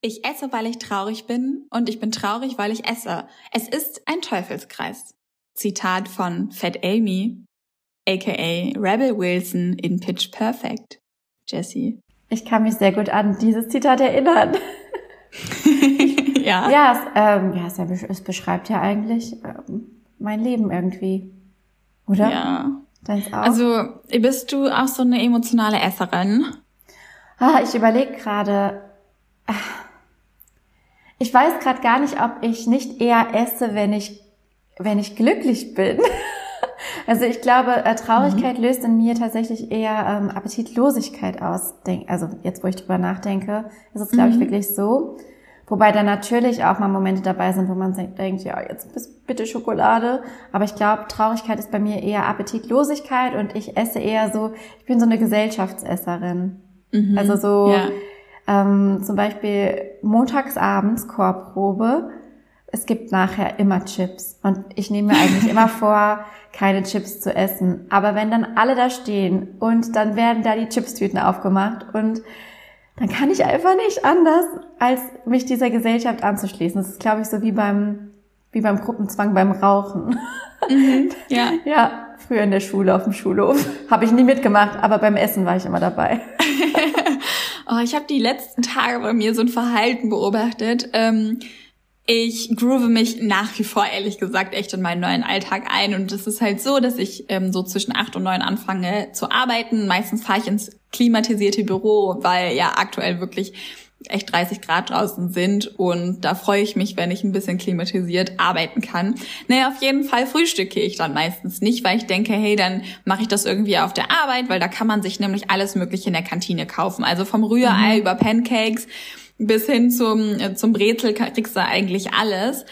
Ich esse, weil ich traurig bin und ich bin traurig, weil ich esse. Es ist ein Teufelskreis. Zitat von Fat Amy, aka Rebel Wilson in Pitch Perfect. Jessie. Ich kann mich sehr gut an dieses Zitat erinnern. ja. Ja, es, ähm, ja es, es beschreibt ja eigentlich ähm, mein Leben irgendwie. Oder? Ja. Also, bist du auch so eine emotionale Esserin? Ah, ich überlege gerade. Ich weiß gerade gar nicht, ob ich nicht eher esse, wenn ich, wenn ich glücklich bin. Also ich glaube, äh, Traurigkeit mhm. löst in mir tatsächlich eher ähm, Appetitlosigkeit aus. Also jetzt, wo ich drüber nachdenke, ist es, glaube ich, mhm. wirklich so. Wobei da natürlich auch mal Momente dabei sind, wo man denkt, ja, jetzt bitte Schokolade. Aber ich glaube, Traurigkeit ist bei mir eher Appetitlosigkeit und ich esse eher so, ich bin so eine Gesellschaftsesserin. Mhm. Also so ja. Ähm, zum Beispiel montagsabends Chorprobe. Es gibt nachher immer Chips. Und ich nehme mir eigentlich immer vor, keine Chips zu essen. Aber wenn dann alle da stehen und dann werden da die Chipstüten aufgemacht und dann kann ich einfach nicht anders, als mich dieser Gesellschaft anzuschließen. Das ist, glaube ich, so wie beim, wie beim Gruppenzwang beim Rauchen. Mhm, ja. ja, früher in der Schule auf dem Schulhof. Habe ich nie mitgemacht, aber beim Essen war ich immer dabei. oh, ich habe die letzten Tage bei mir so ein Verhalten beobachtet. Ähm, ich groove mich nach wie vor, ehrlich gesagt, echt in meinen neuen Alltag ein. Und es ist halt so, dass ich ähm, so zwischen acht und neun anfange zu arbeiten. Meistens fahre ich ins klimatisierte Büro, weil ja aktuell wirklich echt 30 Grad draußen sind und da freue ich mich, wenn ich ein bisschen klimatisiert arbeiten kann. Naja, auf jeden Fall frühstücke ich dann meistens nicht, weil ich denke, hey, dann mache ich das irgendwie auf der Arbeit, weil da kann man sich nämlich alles mögliche in der Kantine kaufen. Also vom Rührei mhm. über Pancakes bis hin zum, äh, zum Brezel kriegst du eigentlich alles.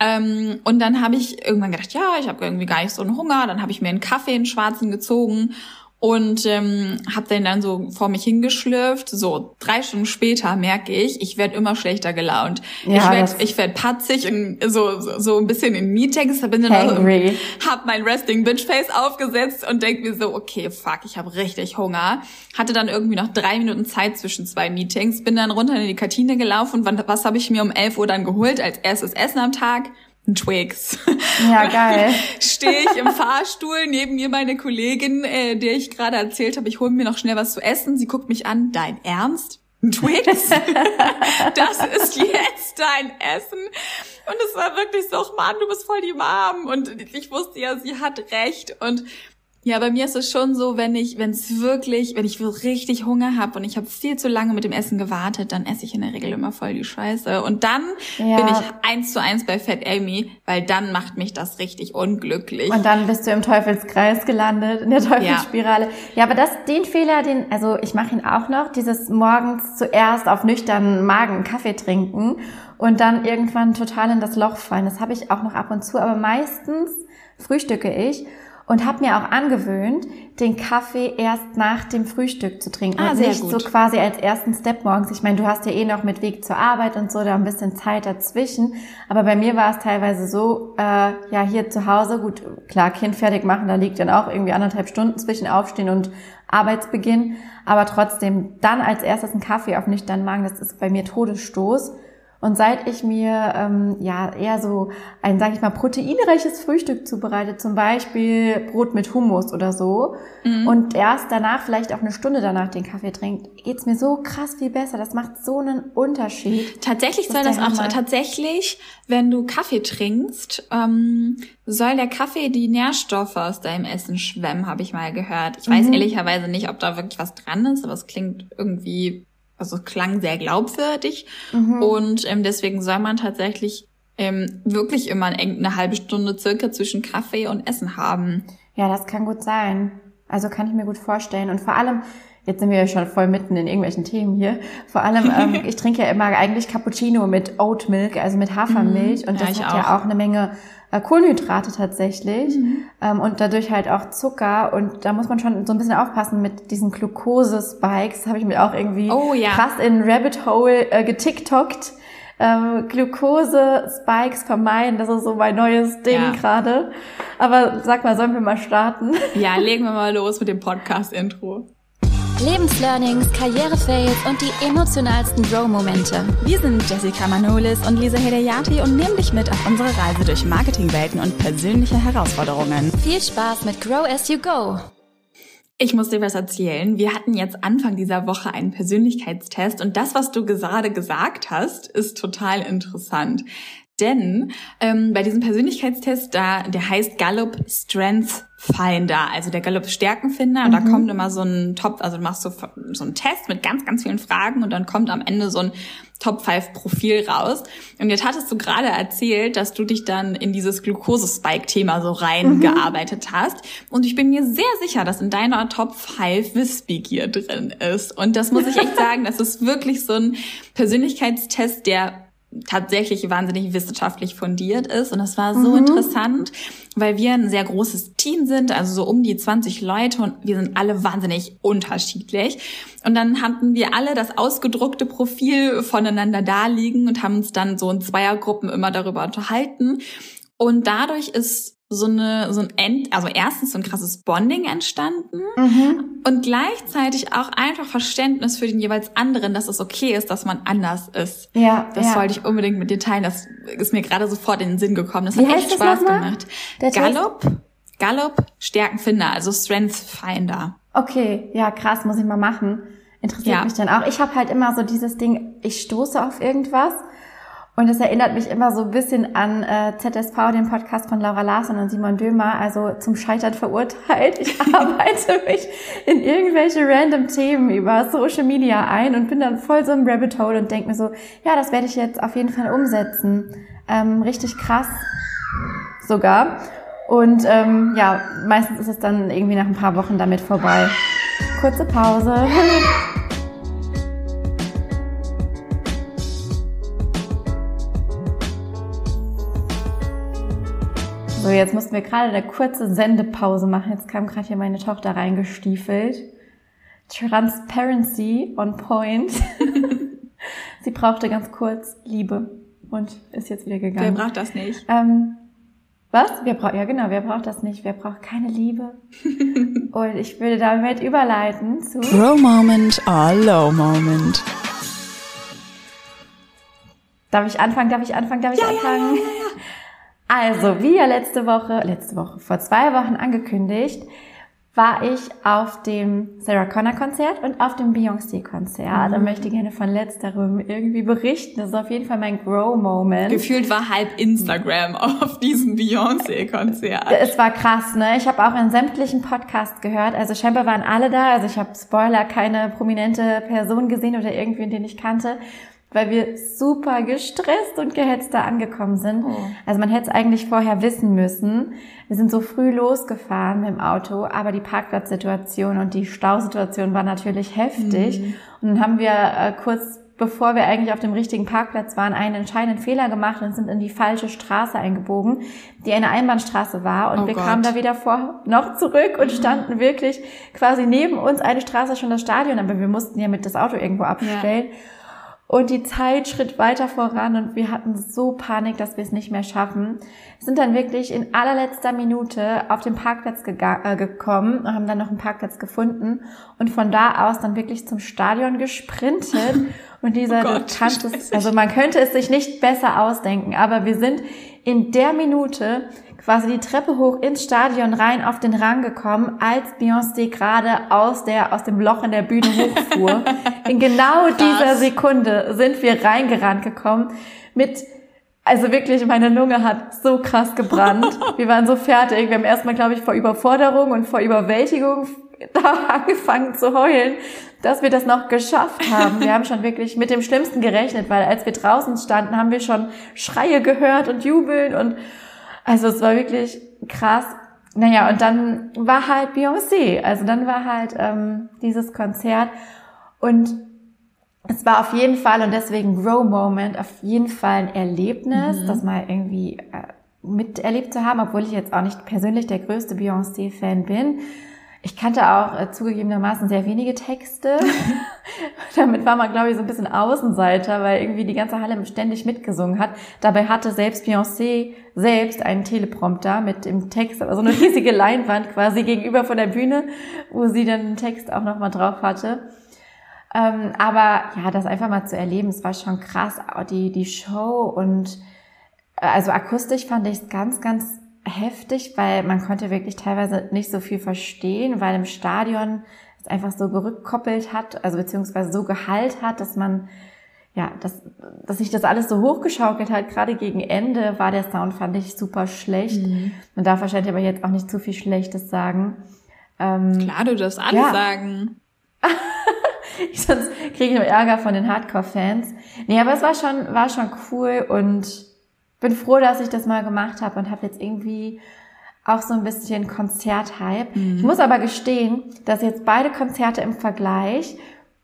Ähm, und dann habe ich irgendwann gedacht, ja, ich habe irgendwie gar nicht so einen Hunger. Dann habe ich mir einen Kaffee, einen schwarzen gezogen und ähm, habe den dann so vor mich hingeschlürft. So drei Stunden später merke ich, ich werde immer schlechter gelaunt. Ja, ich werde ich werd patzig und so, so so ein bisschen in Meetings. Bin dann also, hab mein Resting Bitch Face aufgesetzt und denk mir so, okay, fuck, ich habe richtig Hunger. Hatte dann irgendwie noch drei Minuten Zeit zwischen zwei Meetings. Bin dann runter in die Kantine gelaufen. Und was habe ich mir um elf Uhr dann geholt als erstes Essen am Tag? Twix. Ja, geil. Stehe ich im Fahrstuhl, neben mir meine Kollegin, äh, der ich gerade erzählt habe, ich hole mir noch schnell was zu essen. Sie guckt mich an, dein Ernst? Ein Twix? das ist jetzt dein Essen? Und es war wirklich so, Mann, du bist voll die Mom. Und ich wusste ja, sie hat recht. Und ja, bei mir ist es schon so, wenn ich, wenn es wirklich, wenn ich richtig Hunger habe und ich habe viel zu lange mit dem Essen gewartet, dann esse ich in der Regel immer voll die Scheiße. Und dann ja. bin ich eins zu eins bei Fat Amy, weil dann macht mich das richtig unglücklich. Und dann bist du im Teufelskreis gelandet, in der Teufelsspirale. Ja, ja aber das, den Fehler, den, also ich mache ihn auch noch, dieses morgens zuerst auf nüchternen Magen Kaffee trinken und dann irgendwann total in das Loch fallen. Das habe ich auch noch ab und zu, aber meistens frühstücke ich und habe mir auch angewöhnt, den Kaffee erst nach dem Frühstück zu trinken ah, und nicht gut. so quasi als ersten Step morgens. Ich meine, du hast ja eh noch mit Weg zur Arbeit und so, da ein bisschen Zeit dazwischen. Aber bei mir war es teilweise so, äh, ja, hier zu Hause, gut, klar, Kind fertig machen, da liegt dann auch irgendwie anderthalb Stunden zwischen Aufstehen und Arbeitsbeginn. Aber trotzdem, dann als erstes einen Kaffee auf nüchternen Magen, das ist bei mir Todesstoß. Und seit ich mir ähm, ja eher so ein, sage ich mal, proteinreiches Frühstück zubereite, zum Beispiel Brot mit Hummus oder so, mhm. und erst danach vielleicht auch eine Stunde danach den Kaffee trinkt, geht's mir so krass viel besser. Das macht so einen Unterschied. Tatsächlich soll das auch Hammer. tatsächlich, wenn du Kaffee trinkst, ähm, soll der Kaffee die Nährstoffe aus deinem Essen schwemmen, habe ich mal gehört. Ich weiß mhm. ehrlicherweise nicht, ob da wirklich was dran ist, aber es klingt irgendwie also klang sehr glaubwürdig mhm. und ähm, deswegen soll man tatsächlich ähm, wirklich immer eine halbe Stunde circa zwischen Kaffee und Essen haben. Ja, das kann gut sein. Also kann ich mir gut vorstellen und vor allem Jetzt sind wir ja schon voll mitten in irgendwelchen Themen hier. Vor allem, ähm, ich trinke ja immer eigentlich Cappuccino mit Oat Milk, also mit Hafermilch. Mhm. Und das ja, hat auch. ja auch eine Menge Kohlenhydrate tatsächlich mhm. ähm, und dadurch halt auch Zucker und da muss man schon so ein bisschen aufpassen mit diesen Glucose-Spikes, habe ich mir auch irgendwie oh, ja. krass in Rabbit Hole äh, getiktokt. Ähm, Glucose-Spikes vermeiden, das ist so mein neues Ding ja. gerade. Aber sag mal, sollen wir mal starten? Ja, legen wir mal los mit dem Podcast-Intro. Lebenslearnings, Karrierefails und die emotionalsten Grow-Momente. Wir sind Jessica Manolis und Lisa Hedayati und nehmen dich mit auf unsere Reise durch Marketingwelten und persönliche Herausforderungen. Viel Spaß mit Grow as you go. Ich muss dir was erzählen. Wir hatten jetzt Anfang dieser Woche einen Persönlichkeitstest und das, was du gerade gesagt hast, ist total interessant. Denn ähm, bei diesem Persönlichkeitstest, da der heißt Gallup Strength Finder, also der Gallup Stärkenfinder, und mhm. da kommt immer so ein Top, also du machst so, so einen Test mit ganz, ganz vielen Fragen und dann kommt am Ende so ein Top 5 Profil raus. Und jetzt hattest du gerade erzählt, dass du dich dann in dieses Glukosespike-Thema so reingearbeitet mhm. hast. Und ich bin mir sehr sicher, dass in deiner Top 5 Wissbegier drin ist. Und das muss ich echt sagen, das ist wirklich so ein Persönlichkeitstest, der tatsächlich wahnsinnig wissenschaftlich fundiert ist. Und das war so mhm. interessant, weil wir ein sehr großes Team sind, also so um die 20 Leute und wir sind alle wahnsinnig unterschiedlich. Und dann hatten wir alle das ausgedruckte Profil voneinander darliegen und haben uns dann so in Zweiergruppen immer darüber unterhalten. Und dadurch ist so eine so ein End, also erstens so ein krasses Bonding entstanden mhm. und gleichzeitig auch einfach Verständnis für den jeweils anderen, dass es okay ist, dass man anders ist. Ja, das ja. wollte ich unbedingt mit dir teilen. Das ist mir gerade sofort in den Sinn gekommen. Das Wie hat echt Spaß gemacht. Der Gallup, Gallup Stärkenfinder, also Strength Finder. Okay, ja krass, muss ich mal machen. Interessiert ja. mich dann auch. Ich habe halt immer so dieses Ding, ich stoße auf irgendwas und es erinnert mich immer so ein bisschen an äh, ZSV, den Podcast von Laura Larsson und Simon Dömer, also zum Scheitern verurteilt. Ich arbeite mich in irgendwelche random Themen über Social Media ein und bin dann voll so im Rabbit Hole und denke mir so, ja, das werde ich jetzt auf jeden Fall umsetzen. Ähm, richtig krass sogar. Und ähm, ja, meistens ist es dann irgendwie nach ein paar Wochen damit vorbei. Kurze Pause. So, jetzt mussten wir gerade eine kurze Sendepause machen. Jetzt kam gerade hier meine Tochter reingestiefelt. Transparency on point. Sie brauchte ganz kurz Liebe und ist jetzt wieder gegangen. Wer braucht das nicht? Ähm, was? Wer braucht, ja genau, wer braucht das nicht? Wer braucht keine Liebe? und ich würde damit überleiten zu Grow Moment or Low Moment. Darf ich anfangen? Darf ich anfangen? Darf ich ja, anfangen? Ja, ja, also, wie ja letzte Woche, letzte Woche, vor zwei Wochen angekündigt, war ich auf dem Sarah Connor Konzert und auf dem Beyoncé Konzert. Mhm. Da möchte ich gerne von letzterem irgendwie berichten. Das ist auf jeden Fall mein Grow-Moment. Gefühlt war halb Instagram auf diesem Beyoncé Konzert. Es war krass, ne? Ich habe auch in sämtlichen Podcasts gehört. Also scheinbar waren alle da. Also ich habe Spoiler, keine prominente Person gesehen oder irgendwie, den ich kannte weil wir super gestresst und gehetzt da angekommen sind. Oh. Also man hätte es eigentlich vorher wissen müssen. Wir sind so früh losgefahren mit dem Auto, aber die Parkplatzsituation und die Stausituation war natürlich heftig. Mhm. Und dann haben wir äh, kurz bevor wir eigentlich auf dem richtigen Parkplatz waren, einen entscheidenden Fehler gemacht und sind in die falsche Straße eingebogen, die eine Einbahnstraße war. Und oh wir Gott. kamen da wieder vor noch zurück und standen wirklich quasi neben uns eine Straße schon das Stadion, aber wir mussten ja mit das Auto irgendwo abstellen. Ja. Und die Zeit schritt weiter voran und wir hatten so Panik, dass wir es nicht mehr schaffen. Sind dann wirklich in allerletzter Minute auf den Parkplatz äh, gekommen und haben dann noch einen Parkplatz gefunden und von da aus dann wirklich zum Stadion gesprintet. Und dieser, oh Gott, es, also man könnte es sich nicht besser ausdenken, aber wir sind in der Minute quasi die Treppe hoch ins Stadion rein auf den Rang gekommen, als Beyoncé gerade aus der, aus dem Loch in der Bühne hochfuhr. in genau dieser Sekunde sind wir reingerannt gekommen mit also wirklich, meine Lunge hat so krass gebrannt. Wir waren so fertig. Wir haben erstmal, glaube ich, vor Überforderung und vor Überwältigung da angefangen zu heulen, dass wir das noch geschafft haben. Wir haben schon wirklich mit dem Schlimmsten gerechnet, weil als wir draußen standen, haben wir schon Schreie gehört und Jubeln und also es war wirklich krass. Naja, und dann war halt Beyoncé. Also dann war halt ähm, dieses Konzert. Und es war auf jeden Fall, und deswegen Grow Moment, auf jeden Fall ein Erlebnis, mhm. das mal irgendwie äh, miterlebt zu haben, obwohl ich jetzt auch nicht persönlich der größte Beyoncé-Fan bin ich kannte auch äh, zugegebenermaßen sehr wenige Texte. Damit war man, glaube ich, so ein bisschen Außenseiter, weil irgendwie die ganze Halle ständig mitgesungen hat. Dabei hatte selbst Beyoncé selbst einen Teleprompter mit dem Text, also eine riesige Leinwand quasi gegenüber von der Bühne, wo sie dann den Text auch nochmal drauf hatte. Ähm, aber ja, das einfach mal zu erleben, es war schon krass, die, die Show und äh, also akustisch fand ich es ganz, ganz heftig, weil man konnte wirklich teilweise nicht so viel verstehen, weil im Stadion es einfach so gerückkoppelt hat, also beziehungsweise so gehalt hat, dass man ja, dass, dass sich das alles so hochgeschaukelt hat, gerade gegen Ende war der Sound, fand ich, super schlecht. Mhm. Man darf wahrscheinlich aber jetzt auch nicht zu viel Schlechtes sagen. Ähm, Klar, du darfst alles ja. sagen. Sonst kriege ich nur Ärger von den Hardcore-Fans. Nee, aber es war schon, war schon cool und bin froh, dass ich das mal gemacht habe und habe jetzt irgendwie auch so ein bisschen Konzerthype. Mhm. Ich muss aber gestehen, dass jetzt beide Konzerte im Vergleich,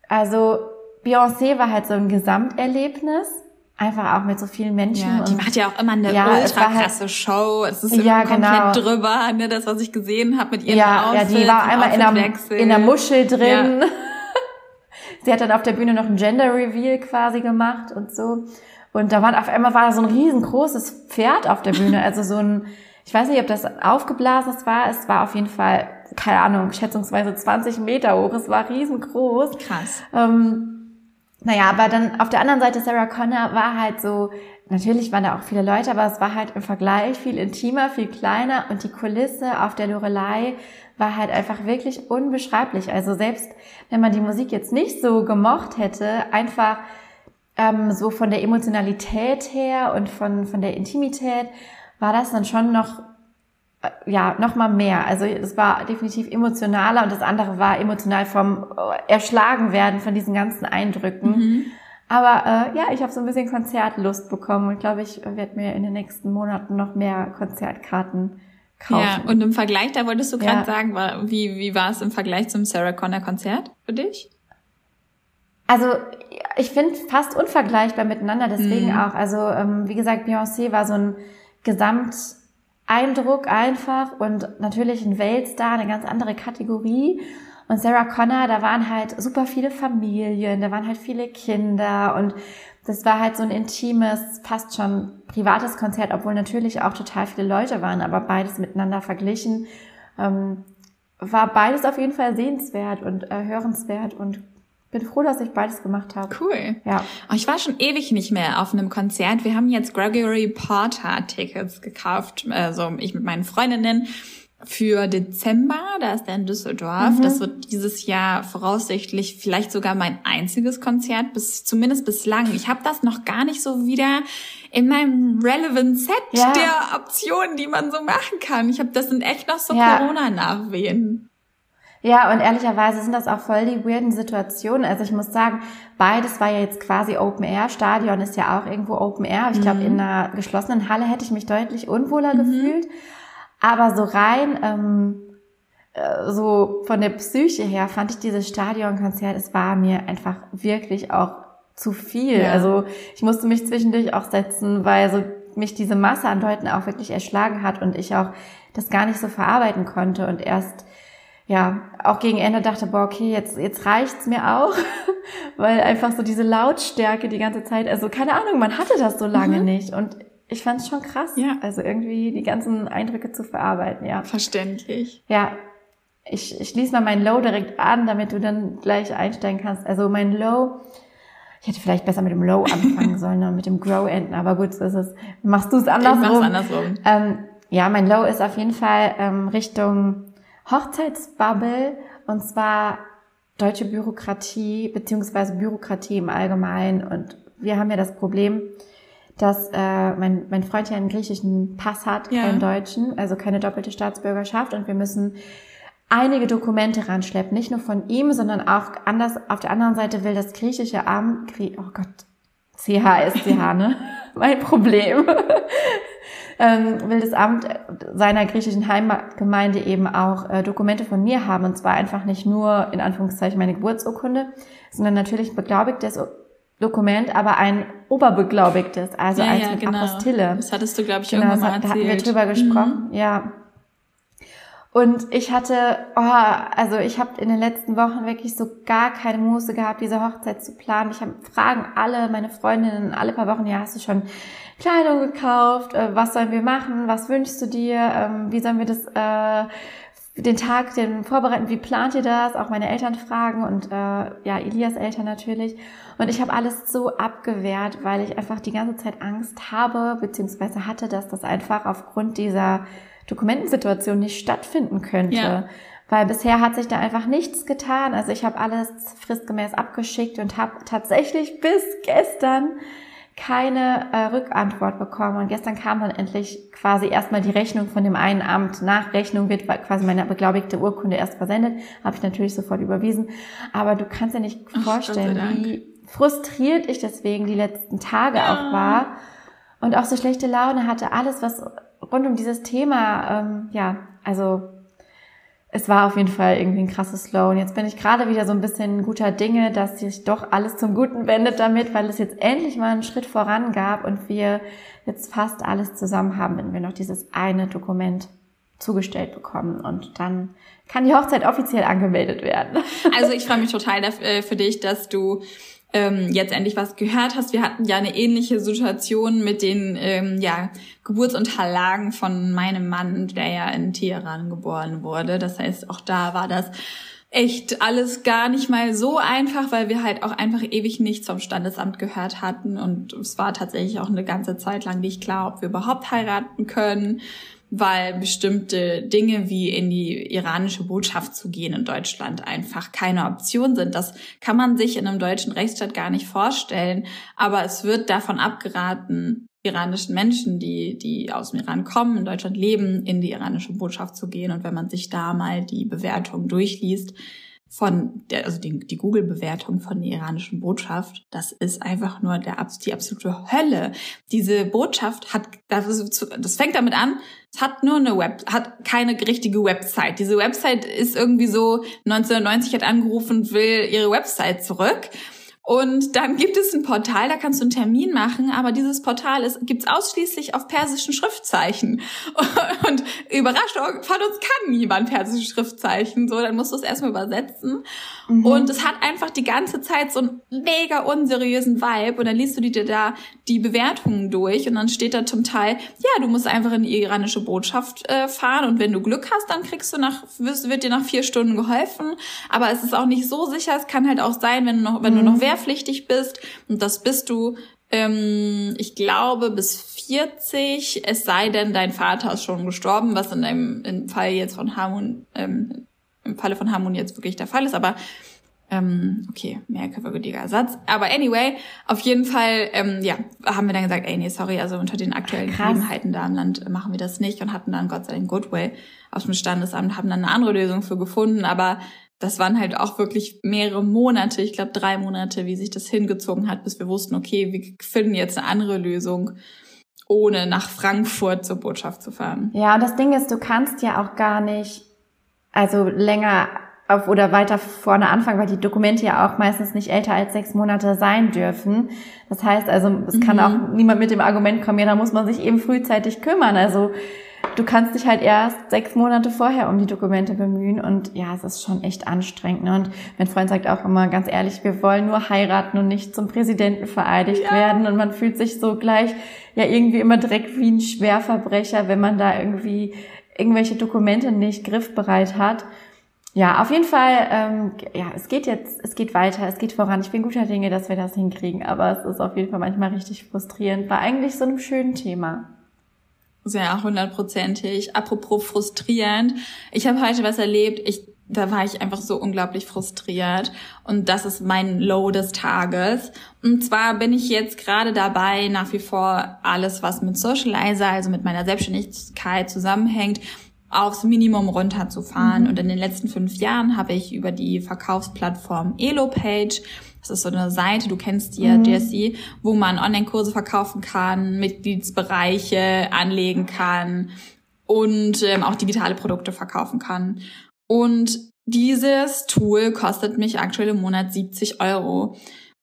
also Beyoncé war halt so ein Gesamterlebnis, einfach auch mit so vielen Menschen. Ja, die macht ja auch immer eine ja, ultra halt krasse halt, Show. Es ist ja, komplett genau. drüber, ne, das, was ich gesehen habe mit ihren ja, Outfits. Ja, die war einmal in einer, in einer Muschel drin. Ja. Sie hat dann auf der Bühne noch ein Gender Reveal quasi gemacht und so. Und da war auf einmal war da so ein riesengroßes Pferd auf der Bühne, also so ein, ich weiß nicht, ob das aufgeblasenes war, es war auf jeden Fall, keine Ahnung, schätzungsweise 20 Meter hoch, es war riesengroß. Krass. Ähm, naja, aber dann auf der anderen Seite Sarah Connor war halt so, natürlich waren da auch viele Leute, aber es war halt im Vergleich viel intimer, viel kleiner und die Kulisse auf der Lorelei war halt einfach wirklich unbeschreiblich. Also selbst wenn man die Musik jetzt nicht so gemocht hätte, einfach ähm, so von der Emotionalität her und von, von der Intimität war das dann schon noch, äh, ja, noch mal mehr. Also es war definitiv emotionaler und das andere war emotional vom äh, Erschlagen werden von diesen ganzen Eindrücken. Mhm. Aber äh, ja, ich habe so ein bisschen Konzertlust bekommen und glaube, ich werde mir in den nächsten Monaten noch mehr Konzertkarten kaufen. Ja, und im Vergleich, da wolltest du gerade ja. sagen, wie, wie war es im Vergleich zum Sarah Connor Konzert für dich? Also ich finde fast unvergleichbar miteinander, deswegen mhm. auch. Also ähm, wie gesagt, Beyoncé war so ein Gesamteindruck einfach und natürlich ein Weltstar, eine ganz andere Kategorie. Und Sarah Connor, da waren halt super viele Familien, da waren halt viele Kinder und das war halt so ein intimes, fast schon privates Konzert, obwohl natürlich auch total viele Leute waren, aber beides miteinander verglichen. Ähm, war beides auf jeden Fall sehenswert und äh, hörenswert und bin froh, dass ich beides gemacht habe. Cool. Ja. Oh, ich war schon ewig nicht mehr auf einem Konzert. Wir haben jetzt Gregory Porter Tickets gekauft, also ich mit meinen Freundinnen für Dezember, da ist er in Düsseldorf. Mhm. Das wird dieses Jahr voraussichtlich vielleicht sogar mein einziges Konzert, bis zumindest bislang. Ich habe das noch gar nicht so wieder in meinem relevant Set ja. der Optionen, die man so machen kann. Ich habe das sind echt noch so ja. Corona-Nachwehen. Ja, und ehrlicherweise sind das auch voll die weirden Situationen. Also ich muss sagen, beides war ja jetzt quasi Open Air. Stadion ist ja auch irgendwo Open Air. Ich glaube, mhm. in einer geschlossenen Halle hätte ich mich deutlich unwohler mhm. gefühlt. Aber so rein, ähm, äh, so von der Psyche her fand ich dieses Stadionkonzert, es war mir einfach wirklich auch zu viel. Ja. Also ich musste mich zwischendurch auch setzen, weil so mich diese Masse an Leuten auch wirklich erschlagen hat und ich auch das gar nicht so verarbeiten konnte und erst ja, auch gegen Ende dachte, boah, okay, jetzt, jetzt reicht's mir auch, weil einfach so diese Lautstärke die ganze Zeit, also keine Ahnung, man hatte das so lange mhm. nicht und ich fand's schon krass, ja. also irgendwie die ganzen Eindrücke zu verarbeiten, ja. Verständlich. Ja, ich, ich schließe mal mein Low direkt an, damit du dann gleich einsteigen kannst. Also mein Low, ich hätte vielleicht besser mit dem Low anfangen sollen und mit dem Grow enden, aber gut, so ist es. Machst du es andersrum? Ich mach's andersrum. Ähm, ja, mein Low ist auf jeden Fall ähm, Richtung Hochzeitsbubble und zwar deutsche Bürokratie beziehungsweise Bürokratie im Allgemeinen. Und wir haben ja das Problem, dass äh, mein, mein Freund ja einen griechischen Pass hat, ja. keinen deutschen, also keine doppelte Staatsbürgerschaft und wir müssen einige Dokumente ranschleppen, nicht nur von ihm, sondern auch anders. Auf der anderen Seite will das griechische Amt, oh Gott, CH ist CH, ne? mein Problem ähm, will das Amt seiner griechischen Heimgemeinde eben auch äh, Dokumente von mir haben. Und zwar einfach nicht nur in Anführungszeichen meine Geburtsurkunde, sondern natürlich ein beglaubigtes Dokument, aber ein oberbeglaubigtes, also ja, eins ja, mit genau. Apostille. Das hattest du, glaube ich, genau, irgendwann mal erzählt. Da hatten wir drüber gesprochen, mhm. ja. Und ich hatte, oh, also ich habe in den letzten Wochen wirklich so gar keine Muße gehabt, diese Hochzeit zu planen. Ich habe fragen alle meine Freundinnen alle paar Wochen, ja, hast du schon Kleidung gekauft? Äh, was sollen wir machen? Was wünschst du dir? Ähm, wie sollen wir das äh, den Tag den vorbereiten? Wie plant ihr das? Auch meine Eltern fragen und äh, ja, Elias Eltern natürlich. Und ich habe alles so abgewehrt, weil ich einfach die ganze Zeit Angst habe, beziehungsweise hatte, dass das einfach aufgrund dieser Dokumentensituation nicht stattfinden könnte. Ja. Weil bisher hat sich da einfach nichts getan. Also ich habe alles fristgemäß abgeschickt und habe tatsächlich bis gestern keine äh, Rückantwort bekommen. Und gestern kam dann endlich quasi erstmal die Rechnung von dem einen Amt. Nach Rechnung wird quasi meine beglaubigte Urkunde erst versendet. Habe ich natürlich sofort überwiesen. Aber du kannst dir nicht Ach, vorstellen, wie frustriert ich deswegen die letzten Tage ja. auch war. Und auch so schlechte Laune hatte. Alles, was rund um dieses Thema, ähm, ja, also es war auf jeden Fall irgendwie ein krasses Slow. Und jetzt bin ich gerade wieder so ein bisschen guter Dinge, dass sich doch alles zum Guten wendet damit, weil es jetzt endlich mal einen Schritt voran gab und wir jetzt fast alles zusammen haben, wenn wir noch dieses eine Dokument zugestellt bekommen. Und dann kann die Hochzeit offiziell angemeldet werden. Also ich freue mich total äh, für dich, dass du ähm, jetzt endlich was gehört hast. Wir hatten ja eine ähnliche Situation mit den ähm, ja, Geburtsunterlagen von meinem Mann, der ja in Teheran geboren wurde. Das heißt, auch da war das echt alles gar nicht mal so einfach, weil wir halt auch einfach ewig nichts vom Standesamt gehört hatten. Und es war tatsächlich auch eine ganze Zeit lang nicht klar, ob wir überhaupt heiraten können weil bestimmte Dinge wie in die iranische Botschaft zu gehen in Deutschland einfach keine Option sind. Das kann man sich in einem deutschen Rechtsstaat gar nicht vorstellen, aber es wird davon abgeraten, iranischen Menschen, die, die aus dem Iran kommen, in Deutschland leben, in die iranische Botschaft zu gehen. Und wenn man sich da mal die Bewertung durchliest, von der, also die, die Google-Bewertung von der iranischen Botschaft, das ist einfach nur der, die absolute Hölle. Diese Botschaft hat, das, ist, das fängt damit an, es hat nur eine Web, hat keine richtige Website. Diese Website ist irgendwie so 1990 hat angerufen will ihre Website zurück. Und dann gibt es ein Portal, da kannst du einen Termin machen, aber dieses Portal ist, gibt's ausschließlich auf persischen Schriftzeichen. Und Überraschung, von uns kann niemand persische Schriftzeichen. So, dann musst du es erstmal übersetzen. Mhm. Und es hat einfach die ganze Zeit so einen mega unseriösen Vibe. Und dann liest du dir da die Bewertungen durch und dann steht da zum Teil, ja, du musst einfach in die iranische Botschaft äh, fahren und wenn du Glück hast, dann kriegst du nach, wird dir nach vier Stunden geholfen. Aber es ist auch nicht so sicher. Es kann halt auch sein, wenn du noch, wenn mhm. du noch wehrpflichtig bist und das bist du, ähm, ich glaube, bis 40, es sei denn, dein Vater ist schon gestorben, was in dem im Fall jetzt von Harmon, ähm, im Falle von Harmon jetzt wirklich der Fall ist, aber ähm, okay, mehrköpfiger Ersatz. Aber anyway, auf jeden Fall, ähm, ja, haben wir dann gesagt, ey, nee, sorry, also unter den aktuellen. Gegebenheiten da im Land machen wir das nicht und hatten dann Gott sei Dank Goodway aus dem Standesamt, haben dann eine andere Lösung für gefunden, aber das waren halt auch wirklich mehrere Monate, ich glaube drei Monate, wie sich das hingezogen hat, bis wir wussten, okay, wir finden jetzt eine andere Lösung, ohne nach Frankfurt zur Botschaft zu fahren. Ja, und das Ding ist, du kannst ja auch gar nicht, also länger auf oder weiter vorne anfangen, weil die Dokumente ja auch meistens nicht älter als sechs Monate sein dürfen. Das heißt also, es kann mhm. auch niemand mit dem Argument kommen, ja, da muss man sich eben frühzeitig kümmern. Also du kannst dich halt erst sechs Monate vorher um die Dokumente bemühen und ja, es ist schon echt anstrengend. Ne? Und mein Freund sagt auch immer ganz ehrlich, wir wollen nur heiraten und nicht zum Präsidenten vereidigt ja. werden und man fühlt sich so gleich ja irgendwie immer direkt wie ein Schwerverbrecher, wenn man da irgendwie irgendwelche Dokumente nicht griffbereit hat. Ja, auf jeden Fall, ähm, ja, es geht jetzt, es geht weiter, es geht voran. Ich bin guter Dinge, dass wir das hinkriegen, aber es ist auf jeden Fall manchmal richtig frustrierend bei eigentlich so einem schönen Thema. Sehr hundertprozentig. Apropos frustrierend. Ich habe heute was erlebt. Ich, da war ich einfach so unglaublich frustriert. Und das ist mein Low des Tages. Und zwar bin ich jetzt gerade dabei, nach wie vor alles, was mit Socializer, also mit meiner Selbstständigkeit zusammenhängt, aufs Minimum runterzufahren. Mhm. Und in den letzten fünf Jahren habe ich über die Verkaufsplattform Elopage das ist so eine Seite, du kennst die ja, mhm. Jessie, wo man Online-Kurse verkaufen kann, Mitgliedsbereiche anlegen kann und ähm, auch digitale Produkte verkaufen kann. Und dieses Tool kostet mich aktuell im Monat 70 Euro.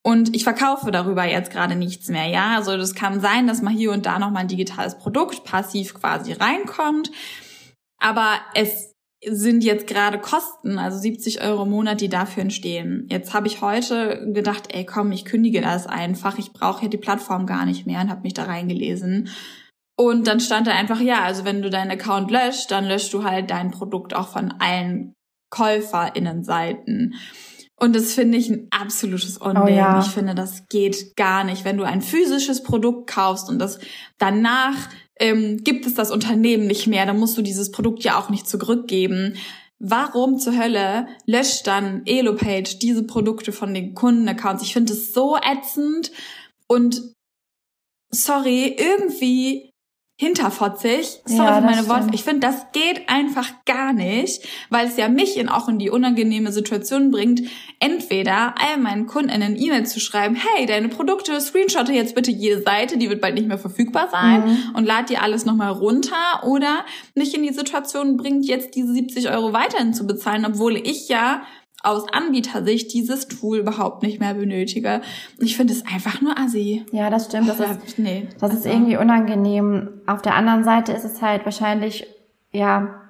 Und ich verkaufe darüber jetzt gerade nichts mehr, ja. Also das kann sein, dass mal hier und da noch mal ein digitales Produkt passiv quasi reinkommt. Aber es sind jetzt gerade Kosten, also 70 Euro im Monat, die dafür entstehen. Jetzt habe ich heute gedacht, ey komm, ich kündige das einfach, ich brauche ja die Plattform gar nicht mehr und habe mich da reingelesen. Und dann stand da einfach, ja, also wenn du deinen Account löscht, dann löscht du halt dein Produkt auch von allen KäuferInnenseiten. Und das finde ich ein absolutes Unding. Oh ja. Ich finde, das geht gar nicht. Wenn du ein physisches Produkt kaufst und das danach ähm, gibt es das Unternehmen nicht mehr, dann musst du dieses Produkt ja auch nicht zurückgeben. Warum zur Hölle löscht dann Elopage diese Produkte von den Kundenaccounts? Ich finde es so ätzend und sorry, irgendwie hinterfotzig. Sorry ja, für meine Worte. Ich finde, das geht einfach gar nicht, weil es ja mich in, auch in die unangenehme Situation bringt, entweder all meinen Kunden eine E-Mail zu schreiben, hey, deine Produkte, screenshotte jetzt bitte jede Seite, die wird bald nicht mehr verfügbar sein mhm. und lad dir alles nochmal runter oder mich in die Situation bringt, jetzt diese 70 Euro weiterhin zu bezahlen, obwohl ich ja aus Anbietersicht dieses Tool überhaupt nicht mehr benötige. Ich finde es einfach nur assi. Ja, das stimmt. Das, ist, nee, das ist also irgendwie unangenehm. Auf der anderen Seite ist es halt wahrscheinlich, ja,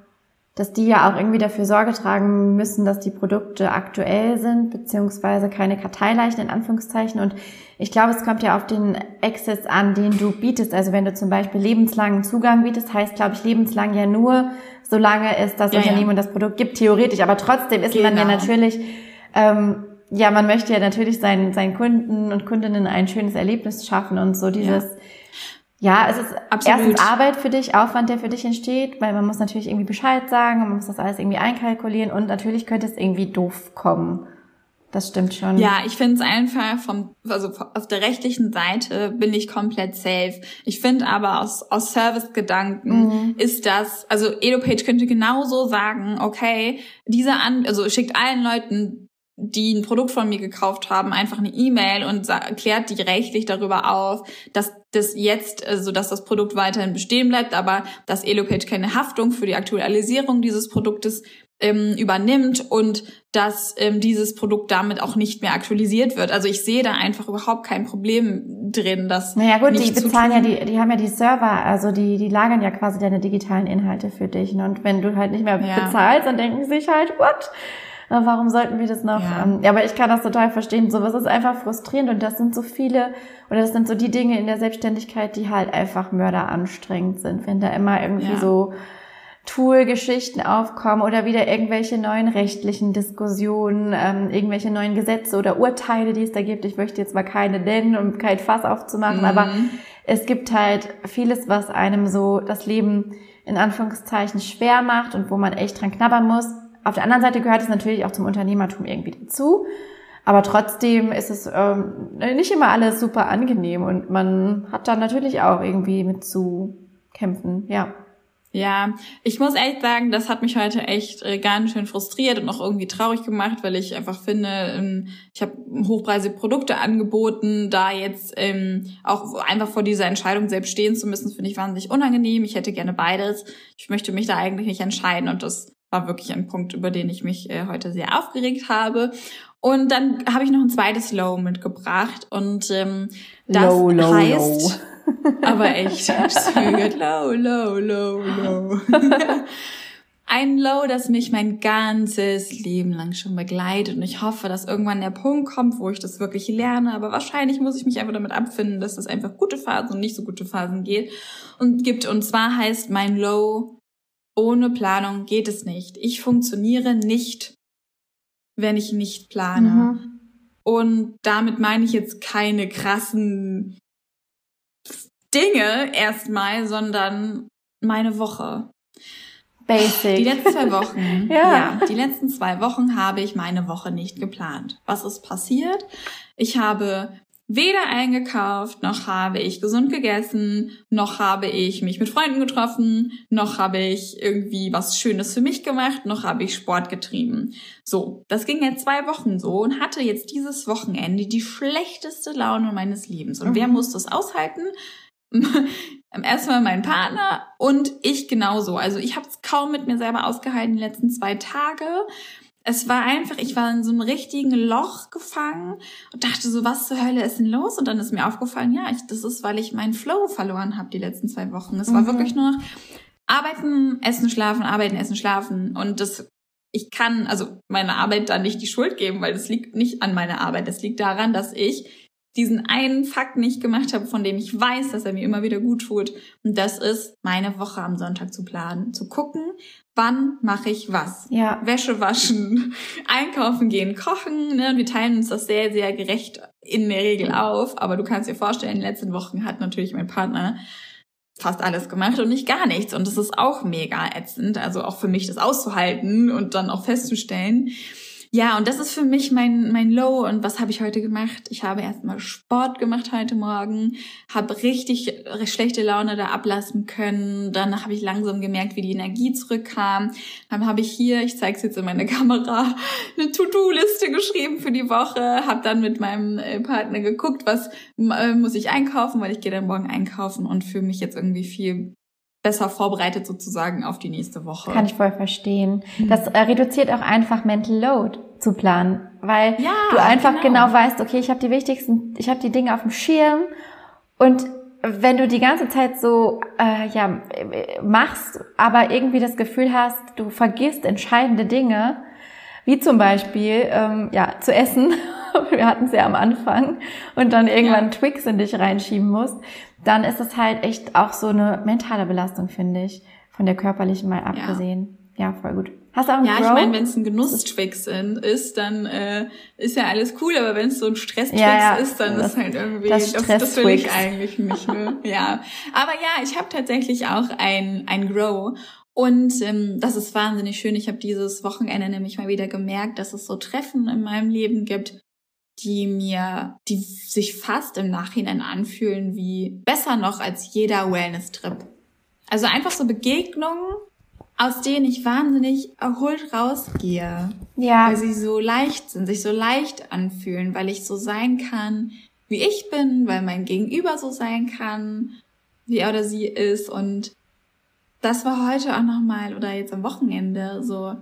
dass die ja auch irgendwie dafür Sorge tragen müssen, dass die Produkte aktuell sind, beziehungsweise keine Karteileichen in Anführungszeichen. Und ich glaube, es kommt ja auf den Access an, den du bietest. Also wenn du zum Beispiel lebenslangen Zugang bietest, heißt, glaube ich, lebenslang ja nur, solange es das ja, Unternehmen ja. und das Produkt gibt, theoretisch. Aber trotzdem ist genau. man ja genau. natürlich, ähm, ja, man möchte ja natürlich seinen, seinen Kunden und Kundinnen ein schönes Erlebnis schaffen und so dieses, ja, ja es ist Absolut. erstens Arbeit für dich, Aufwand, der für dich entsteht, weil man muss natürlich irgendwie Bescheid sagen, man muss das alles irgendwie einkalkulieren und natürlich könnte es irgendwie doof kommen. Das stimmt schon. Ja, ich finde es einfach vom, also auf der rechtlichen Seite bin ich komplett safe. Ich finde aber aus, aus Service-Gedanken mhm. ist das, also EdoPage könnte genauso sagen, okay, dieser An, also schickt allen Leuten, die ein Produkt von mir gekauft haben, einfach eine E-Mail und erklärt die rechtlich darüber auf, dass das jetzt, also dass das Produkt weiterhin bestehen bleibt, aber dass EloPage keine Haftung für die Aktualisierung dieses Produktes ähm, übernimmt und dass ähm, dieses Produkt damit auch nicht mehr aktualisiert wird. Also ich sehe da einfach überhaupt kein Problem drin, dass Naja gut, die bezahlen ja die, die haben ja die Server, also die, die lagern ja quasi deine digitalen Inhalte für dich. Ne? Und wenn du halt nicht mehr ja. bezahlst, dann denken sie sich halt, what? Warum sollten wir das noch? Ja. Ähm, ja, aber ich kann das total verstehen. Sowas ist einfach frustrierend und das sind so viele oder das sind so die Dinge in der Selbstständigkeit, die halt einfach mörderanstrengend sind, wenn da immer irgendwie ja. so Tool-Geschichten aufkommen oder wieder irgendwelche neuen rechtlichen Diskussionen, ähm, irgendwelche neuen Gesetze oder Urteile, die es da gibt. Ich möchte jetzt mal keine nennen, um kein Fass aufzumachen, mhm. aber es gibt halt vieles, was einem so das Leben in Anführungszeichen schwer macht und wo man echt dran knabbern muss. Auf der anderen Seite gehört es natürlich auch zum Unternehmertum irgendwie dazu. Aber trotzdem ist es ähm, nicht immer alles super angenehm und man hat da natürlich auch irgendwie mit zu kämpfen, ja. Ja, ich muss echt sagen, das hat mich heute echt äh, ganz schön frustriert und auch irgendwie traurig gemacht, weil ich einfach finde, ähm, ich habe hochpreisige Produkte angeboten, da jetzt ähm, auch einfach vor dieser Entscheidung selbst stehen zu müssen, finde ich wahnsinnig unangenehm. Ich hätte gerne beides. Ich möchte mich da eigentlich nicht entscheiden und das war wirklich ein Punkt, über den ich mich äh, heute sehr aufgeregt habe. Und dann habe ich noch ein zweites Low mitgebracht und ähm, das low, low, heißt... Low aber echt, low, low, low, low. Ein Low, das mich mein ganzes Leben lang schon begleitet. Und ich hoffe, dass irgendwann der Punkt kommt, wo ich das wirklich lerne, aber wahrscheinlich muss ich mich einfach damit abfinden, dass es einfach gute Phasen und nicht so gute Phasen geht. Und gibt und zwar heißt mein Low ohne Planung geht es nicht. Ich funktioniere nicht, wenn ich nicht plane. Mhm. Und damit meine ich jetzt keine krassen Dinge erstmal, sondern meine Woche. Basic. Die letzten zwei Wochen. ja. ja. Die letzten zwei Wochen habe ich meine Woche nicht geplant. Was ist passiert? Ich habe weder eingekauft, noch habe ich gesund gegessen, noch habe ich mich mit Freunden getroffen, noch habe ich irgendwie was Schönes für mich gemacht, noch habe ich Sport getrieben. So, das ging jetzt zwei Wochen so und hatte jetzt dieses Wochenende die schlechteste Laune meines Lebens. Und mhm. wer muss das aushalten? erstmal mein Partner und ich genauso. Also ich habe es kaum mit mir selber ausgehalten die letzten zwei Tage. Es war einfach, ich war in so einem richtigen Loch gefangen und dachte so, was zur Hölle ist denn los? Und dann ist mir aufgefallen, ja, ich, das ist, weil ich meinen Flow verloren habe die letzten zwei Wochen. Es war mhm. wirklich nur noch arbeiten, essen, schlafen, arbeiten, essen, schlafen. Und das, ich kann, also meine Arbeit da nicht die Schuld geben, weil das liegt nicht an meiner Arbeit. Das liegt daran, dass ich diesen einen Fakt nicht gemacht habe, von dem ich weiß, dass er mir immer wieder gut tut. Und das ist, meine Woche am Sonntag zu planen, zu gucken, wann mache ich was. Ja. Wäsche waschen, einkaufen gehen, kochen. Ne? Wir teilen uns das sehr, sehr gerecht in der Regel auf. Aber du kannst dir vorstellen, in den letzten Wochen hat natürlich mein Partner fast alles gemacht und nicht gar nichts. Und das ist auch mega ätzend. Also auch für mich das auszuhalten und dann auch festzustellen, ja, und das ist für mich mein, mein Low. Und was habe ich heute gemacht? Ich habe erstmal Sport gemacht heute Morgen, habe richtig schlechte Laune da ablassen können. Dann habe ich langsam gemerkt, wie die Energie zurückkam. Dann habe ich hier, ich zeige es jetzt in meine Kamera, eine To-Do-Liste geschrieben für die Woche. Habe dann mit meinem äh, Partner geguckt, was äh, muss ich einkaufen, weil ich gehe dann morgen einkaufen und fühle mich jetzt irgendwie viel besser vorbereitet sozusagen auf die nächste Woche. Kann ich voll verstehen. Mhm. Das äh, reduziert auch einfach Mental Load zu planen, weil ja, du einfach genau. genau weißt, okay, ich habe die wichtigsten, ich habe die Dinge auf dem Schirm und wenn du die ganze Zeit so äh, ja machst, aber irgendwie das Gefühl hast, du vergisst entscheidende Dinge, wie zum Beispiel ähm, ja zu essen, wir hatten es ja am Anfang, und dann irgendwann ja. Twix in dich reinschieben musst, dann ist es halt echt auch so eine mentale Belastung, finde ich, von der körperlichen mal abgesehen. Ja, ja voll gut. Hast du auch einen Ja, Grow? ich meine, wenn es ein Genusstwix ist, dann äh, ist ja alles cool, aber wenn es so ein Stresstwix ja, ja. ist, dann das, ist halt irgendwie das, das, das will ich eigentlich nicht. Ne? ja, aber ja, ich habe tatsächlich auch ein ein Grow und ähm, das ist wahnsinnig schön. Ich habe dieses Wochenende nämlich mal wieder gemerkt, dass es so Treffen in meinem Leben gibt, die mir, die sich fast im Nachhinein anfühlen wie besser noch als jeder Wellness-Trip. Also einfach so Begegnungen, aus denen ich wahnsinnig erholt rausgehe. Ja. Weil sie so leicht sind, sich so leicht anfühlen, weil ich so sein kann, wie ich bin, weil mein Gegenüber so sein kann, wie er oder sie ist. Und das war heute auch nochmal oder jetzt am Wochenende so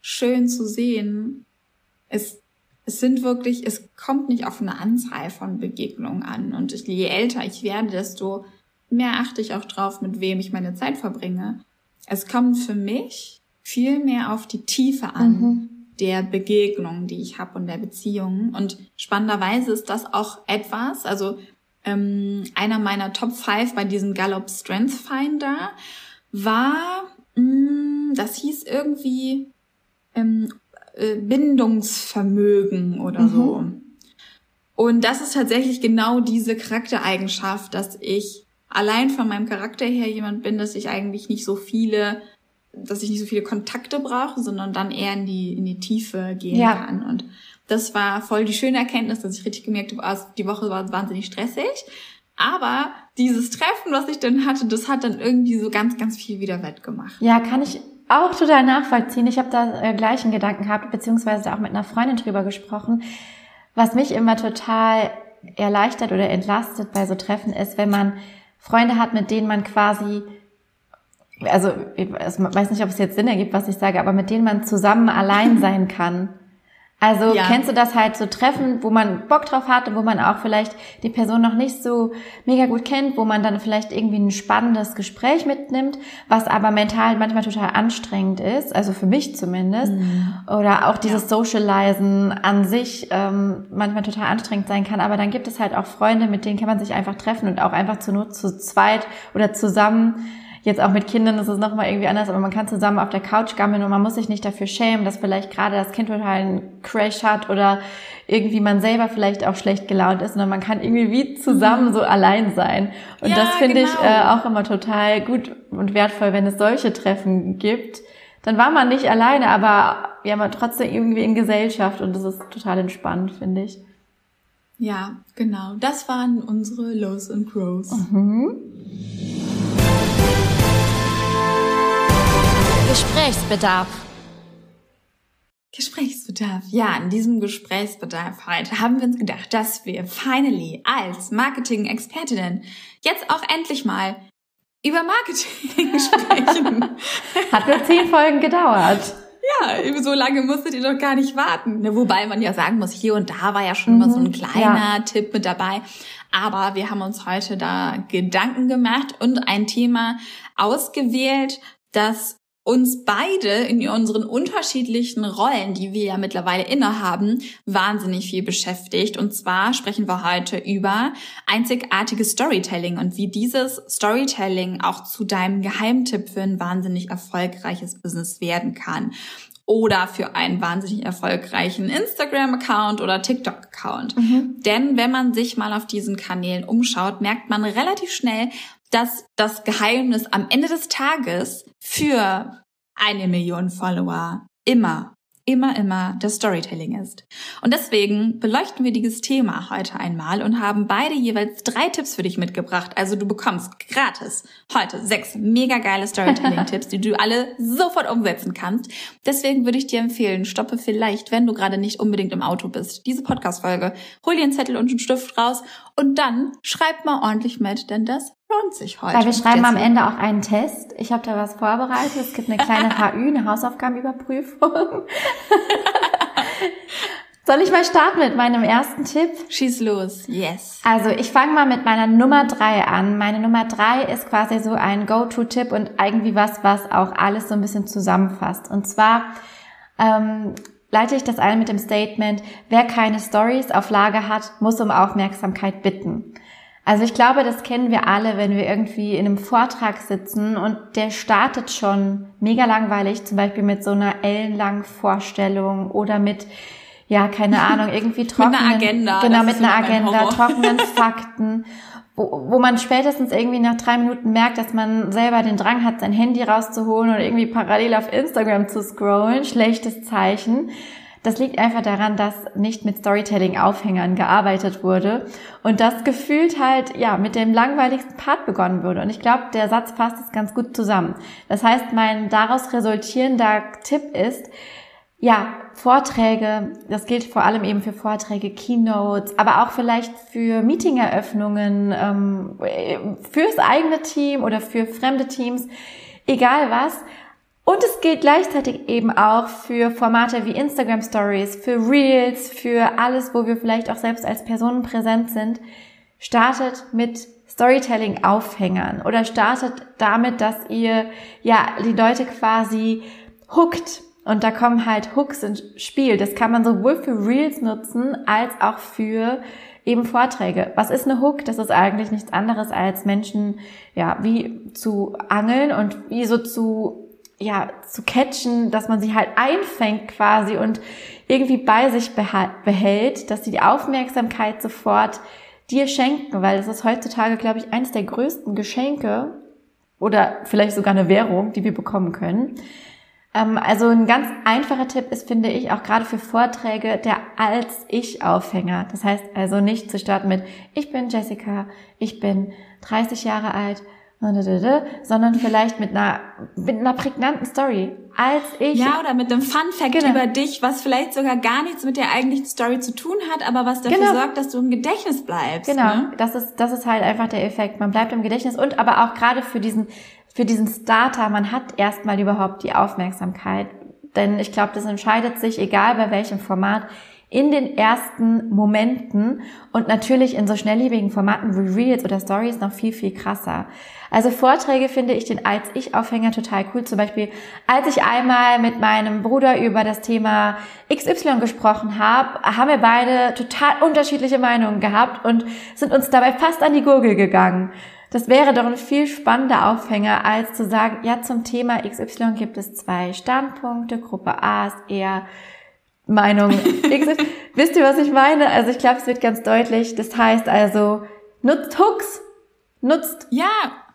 schön zu sehen. Es es sind wirklich, es kommt nicht auf eine Anzahl von Begegnungen an. Und je älter ich werde, desto mehr achte ich auch drauf, mit wem ich meine Zeit verbringe. Es kommt für mich viel mehr auf die Tiefe an mhm. der Begegnung, die ich habe und der Beziehungen. Und spannenderweise ist das auch etwas, also ähm, einer meiner Top 5 bei diesem Gallup Strength Finder war, mh, mm, das hieß irgendwie ähm, äh, Bindungsvermögen oder mhm. so. Und das ist tatsächlich genau diese Charaktereigenschaft, dass ich allein von meinem Charakter her jemand bin, dass ich eigentlich nicht so viele, dass ich nicht so viele Kontakte brauche, sondern dann eher in die, in die Tiefe gehen ja. kann. Und das war voll die schöne Erkenntnis, dass ich richtig gemerkt habe, ah, die Woche war wahnsinnig stressig. Aber dieses Treffen, was ich dann hatte, das hat dann irgendwie so ganz, ganz viel wieder wettgemacht. Ja, kann ich auch total nachvollziehen. Ich habe da äh, gleichen Gedanken gehabt, beziehungsweise auch mit einer Freundin drüber gesprochen. Was mich immer total erleichtert oder entlastet bei so Treffen ist, wenn man Freunde hat, mit denen man quasi, also ich weiß nicht, ob es jetzt Sinn ergibt, was ich sage, aber mit denen man zusammen allein sein kann. Also ja. kennst du das halt so Treffen, wo man Bock drauf hatte, wo man auch vielleicht die Person noch nicht so mega gut kennt, wo man dann vielleicht irgendwie ein spannendes Gespräch mitnimmt, was aber mental manchmal total anstrengend ist, also für mich zumindest. Mhm. Oder auch dieses ja. Socializen an sich ähm, manchmal total anstrengend sein kann. Aber dann gibt es halt auch Freunde, mit denen kann man sich einfach treffen und auch einfach zu Not zu zweit oder zusammen Jetzt auch mit Kindern ist es nochmal irgendwie anders, aber man kann zusammen auf der Couch gammeln und man muss sich nicht dafür schämen, dass vielleicht gerade das Kind total einen Crash hat oder irgendwie man selber vielleicht auch schlecht gelaunt ist, sondern man kann irgendwie wie zusammen mhm. so allein sein. Und ja, das finde genau. ich äh, auch immer total gut und wertvoll, wenn es solche Treffen gibt. Dann war man nicht alleine, aber ja, man trotzdem irgendwie in Gesellschaft und das ist total entspannt, finde ich. Ja, genau. Das waren unsere Lows and Grows. Mhm. Gesprächsbedarf. Gesprächsbedarf. Ja, in diesem Gesprächsbedarf heute haben wir uns gedacht, dass wir finally als Marketing-Expertinnen jetzt auch endlich mal über Marketing sprechen. Hat nur zehn Folgen gedauert. Ja, so lange musstet ihr doch gar nicht warten. Ne, wobei man ja sagen muss, hier und da war ja schon mhm, mal so ein mhm, kleiner ja. Tipp mit dabei. Aber wir haben uns heute da Gedanken gemacht und ein Thema ausgewählt, das uns beide in unseren unterschiedlichen Rollen, die wir ja mittlerweile innehaben, wahnsinnig viel beschäftigt. Und zwar sprechen wir heute über einzigartiges Storytelling und wie dieses Storytelling auch zu deinem Geheimtipp für ein wahnsinnig erfolgreiches Business werden kann oder für einen wahnsinnig erfolgreichen Instagram-Account oder TikTok-Account. Mhm. Denn wenn man sich mal auf diesen Kanälen umschaut, merkt man relativ schnell, dass das Geheimnis am Ende des Tages für eine Million Follower immer immer, immer das Storytelling ist. Und deswegen beleuchten wir dieses Thema heute einmal und haben beide jeweils drei Tipps für dich mitgebracht. Also du bekommst gratis heute sechs mega geile Storytelling-Tipps, die du alle sofort umsetzen kannst. Deswegen würde ich dir empfehlen, stoppe vielleicht, wenn du gerade nicht unbedingt im Auto bist, diese Podcast-Folge, hol dir einen Zettel und einen Stift raus und dann schreib mal ordentlich mit, denn das lohnt sich heute. Weil wir schreiben am Ende auch einen Test. Ich habe da was vorbereitet. Es gibt eine kleine HÜ, eine Hausaufgabenüberprüfung. Soll ich mal starten mit meinem ersten Tipp? Schieß los, yes. Also ich fange mal mit meiner Nummer drei an. Meine Nummer drei ist quasi so ein Go-To-Tipp und irgendwie was, was auch alles so ein bisschen zusammenfasst. Und zwar ähm, leite ich das ein mit dem Statement, wer keine Stories auf Lager hat, muss um Aufmerksamkeit bitten. Also ich glaube, das kennen wir alle, wenn wir irgendwie in einem Vortrag sitzen und der startet schon mega langweilig, zum Beispiel mit so einer ellenlangen Vorstellung oder mit, ja, keine Ahnung, irgendwie trockenen, mit einer Agenda, genau, mit einer Agenda, trockenen Fakten, wo, wo man spätestens irgendwie nach drei Minuten merkt, dass man selber den Drang hat, sein Handy rauszuholen und irgendwie parallel auf Instagram zu scrollen, schlechtes Zeichen. Das liegt einfach daran, dass nicht mit Storytelling-Aufhängern gearbeitet wurde und das gefühlt halt, ja, mit dem langweiligsten Part begonnen wurde. Und ich glaube, der Satz fasst es ganz gut zusammen. Das heißt, mein daraus resultierender Tipp ist, ja, Vorträge, das gilt vor allem eben für Vorträge, Keynotes, aber auch vielleicht für Meetingeröffnungen, ähm, fürs eigene Team oder für fremde Teams, egal was, und es gilt gleichzeitig eben auch für Formate wie Instagram Stories, für Reels, für alles, wo wir vielleicht auch selbst als Personen präsent sind. Startet mit Storytelling-Aufhängern oder startet damit, dass ihr ja die Leute quasi hookt. Und da kommen halt Hooks ins Spiel. Das kann man sowohl für Reels nutzen als auch für eben Vorträge. Was ist eine Hook? Das ist eigentlich nichts anderes als Menschen, ja, wie zu angeln und wie so zu ja, zu catchen, dass man sie halt einfängt quasi und irgendwie bei sich behält, dass sie die Aufmerksamkeit sofort dir schenken, weil es ist heutzutage, glaube ich, eines der größten Geschenke oder vielleicht sogar eine Währung, die wir bekommen können. Ähm, also ein ganz einfacher Tipp ist, finde ich, auch gerade für Vorträge, der Als-Ich-Aufhänger. Das heißt also nicht zu starten mit, ich bin Jessica, ich bin 30 Jahre alt, sondern vielleicht mit einer, mit einer prägnanten Story. Als ich. Ja, oder mit einem Fun Fact genau. über dich, was vielleicht sogar gar nichts mit der eigentlichen Story zu tun hat, aber was dafür genau. sorgt, dass du im Gedächtnis bleibst. Genau. Ne? Das ist, das ist halt einfach der Effekt. Man bleibt im Gedächtnis und aber auch gerade für diesen, für diesen Starter, man hat erstmal überhaupt die Aufmerksamkeit. Denn ich glaube, das entscheidet sich, egal bei welchem Format, in den ersten Momenten und natürlich in so schnelllebigen Formaten wie Reels oder Stories noch viel, viel krasser. Also Vorträge finde ich den als ich Aufhänger total cool. Zum Beispiel, als ich einmal mit meinem Bruder über das Thema XY gesprochen habe, haben wir beide total unterschiedliche Meinungen gehabt und sind uns dabei fast an die Gurgel gegangen. Das wäre doch ein viel spannender Aufhänger, als zu sagen, ja, zum Thema XY gibt es zwei Standpunkte. Gruppe A ist eher Meinung Wisst ihr, was ich meine? Also ich glaube, es wird ganz deutlich. Das heißt also, nutzt Hooks, nutzt ja,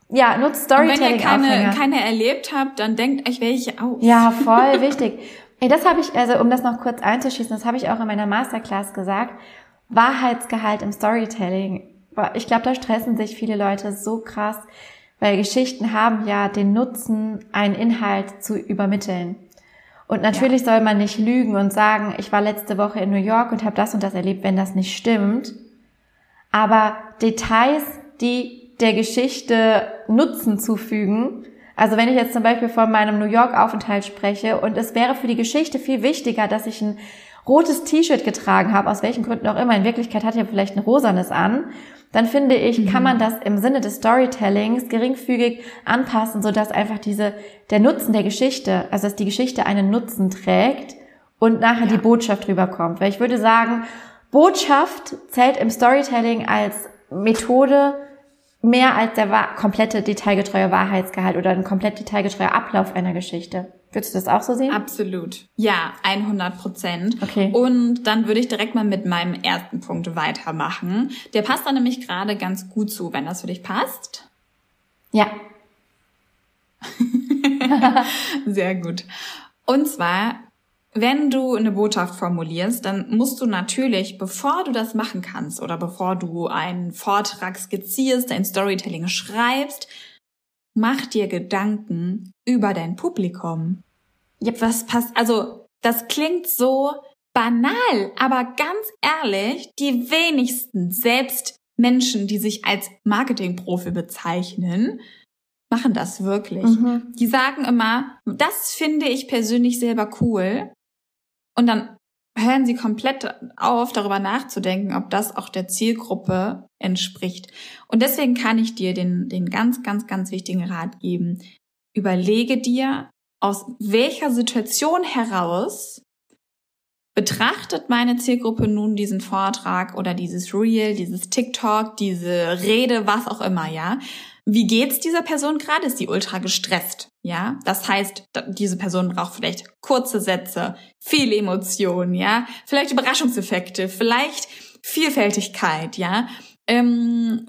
ja, nutzt Storytelling. Und wenn ihr keine, keine erlebt habt, dann denkt euch welche aus. Ja, voll wichtig. Ey, das habe ich, also um das noch kurz einzuschießen, das habe ich auch in meiner Masterclass gesagt. Wahrheitsgehalt im Storytelling. Ich glaube, da stressen sich viele Leute so krass, weil Geschichten haben ja den Nutzen, einen Inhalt zu übermitteln. Und natürlich ja. soll man nicht lügen und sagen, ich war letzte Woche in New York und habe das und das erlebt, wenn das nicht stimmt. Aber Details, die der Geschichte Nutzen zufügen, Also wenn ich jetzt zum Beispiel von meinem New York-Aufenthalt spreche und es wäre für die Geschichte viel wichtiger, dass ich ein rotes T-Shirt getragen habe, aus welchen Gründen auch immer, in Wirklichkeit hat ja vielleicht ein rosanes an, dann finde ich, mhm. kann man das im Sinne des Storytellings geringfügig anpassen, sodass einfach diese, der Nutzen der Geschichte, also dass die Geschichte einen Nutzen trägt und nachher ja. die Botschaft rüberkommt. Weil ich würde sagen, Botschaft zählt im Storytelling als Methode mehr als der komplette detailgetreue Wahrheitsgehalt oder ein komplett detailgetreuer Ablauf einer Geschichte. Würdest du das auch so sehen? Absolut. Ja, 100 Prozent. Okay. Und dann würde ich direkt mal mit meinem ersten Punkt weitermachen. Der passt da nämlich gerade ganz gut zu, wenn das für dich passt. Ja. Sehr gut. Und zwar, wenn du eine Botschaft formulierst, dann musst du natürlich, bevor du das machen kannst oder bevor du einen Vortrag skizzierst, ein Storytelling schreibst, mach dir Gedanken über dein Publikum. Ja, was passt, also, das klingt so banal, aber ganz ehrlich, die wenigsten, selbst Menschen, die sich als Marketingprofi bezeichnen, machen das wirklich. Mhm. Die sagen immer, das finde ich persönlich selber cool. Und dann hören sie komplett auf, darüber nachzudenken, ob das auch der Zielgruppe entspricht. Und deswegen kann ich dir den, den ganz, ganz, ganz wichtigen Rat geben. Überlege dir, aus welcher Situation heraus betrachtet meine Zielgruppe nun diesen Vortrag oder dieses Reel, dieses TikTok, diese Rede, was auch immer, ja? Wie geht's dieser Person gerade? Ist die ultra gestresst? Ja, das heißt, diese Person braucht vielleicht kurze Sätze, viel Emotionen, ja, vielleicht Überraschungseffekte, vielleicht Vielfältigkeit, ja. Ähm,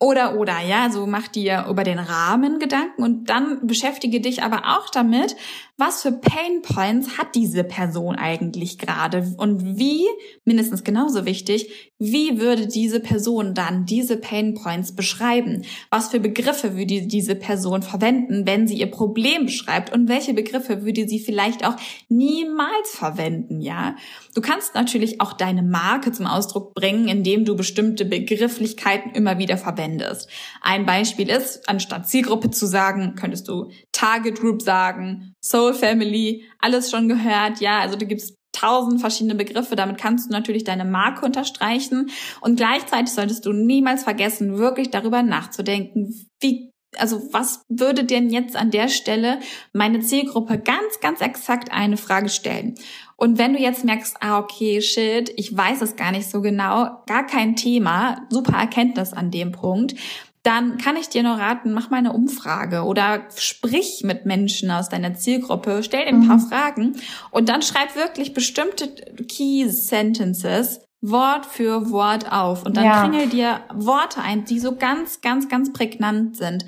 oder, oder, ja, so mach dir über den Rahmen Gedanken und dann beschäftige dich aber auch damit, was für Pain Points hat diese Person eigentlich gerade und wie, mindestens genauso wichtig, wie würde diese Person dann diese Pain Points beschreiben? Was für Begriffe würde diese Person verwenden, wenn sie ihr Problem beschreibt und welche Begriffe würde sie vielleicht auch niemals verwenden, ja? Du kannst natürlich auch deine Marke zum Ausdruck bringen, indem du bestimmte Begrifflichkeiten immer wieder verwendest. Ein Beispiel ist, anstatt Zielgruppe zu sagen, könntest du Target Group sagen, Soul Family, alles schon gehört, ja, also du gibst tausend verschiedene Begriffe. Damit kannst du natürlich deine Marke unterstreichen. Und gleichzeitig solltest du niemals vergessen, wirklich darüber nachzudenken, wie also was würde denn jetzt an der Stelle meine Zielgruppe ganz, ganz exakt eine Frage stellen? Und wenn du jetzt merkst, ah, okay, shit, ich weiß es gar nicht so genau, gar kein Thema, super Erkenntnis an dem Punkt, dann kann ich dir nur raten, mach mal eine Umfrage oder sprich mit Menschen aus deiner Zielgruppe, stell dir ein paar mhm. Fragen und dann schreib wirklich bestimmte Key Sentences Wort für Wort auf und dann ja. kringel dir Worte ein, die so ganz, ganz, ganz prägnant sind.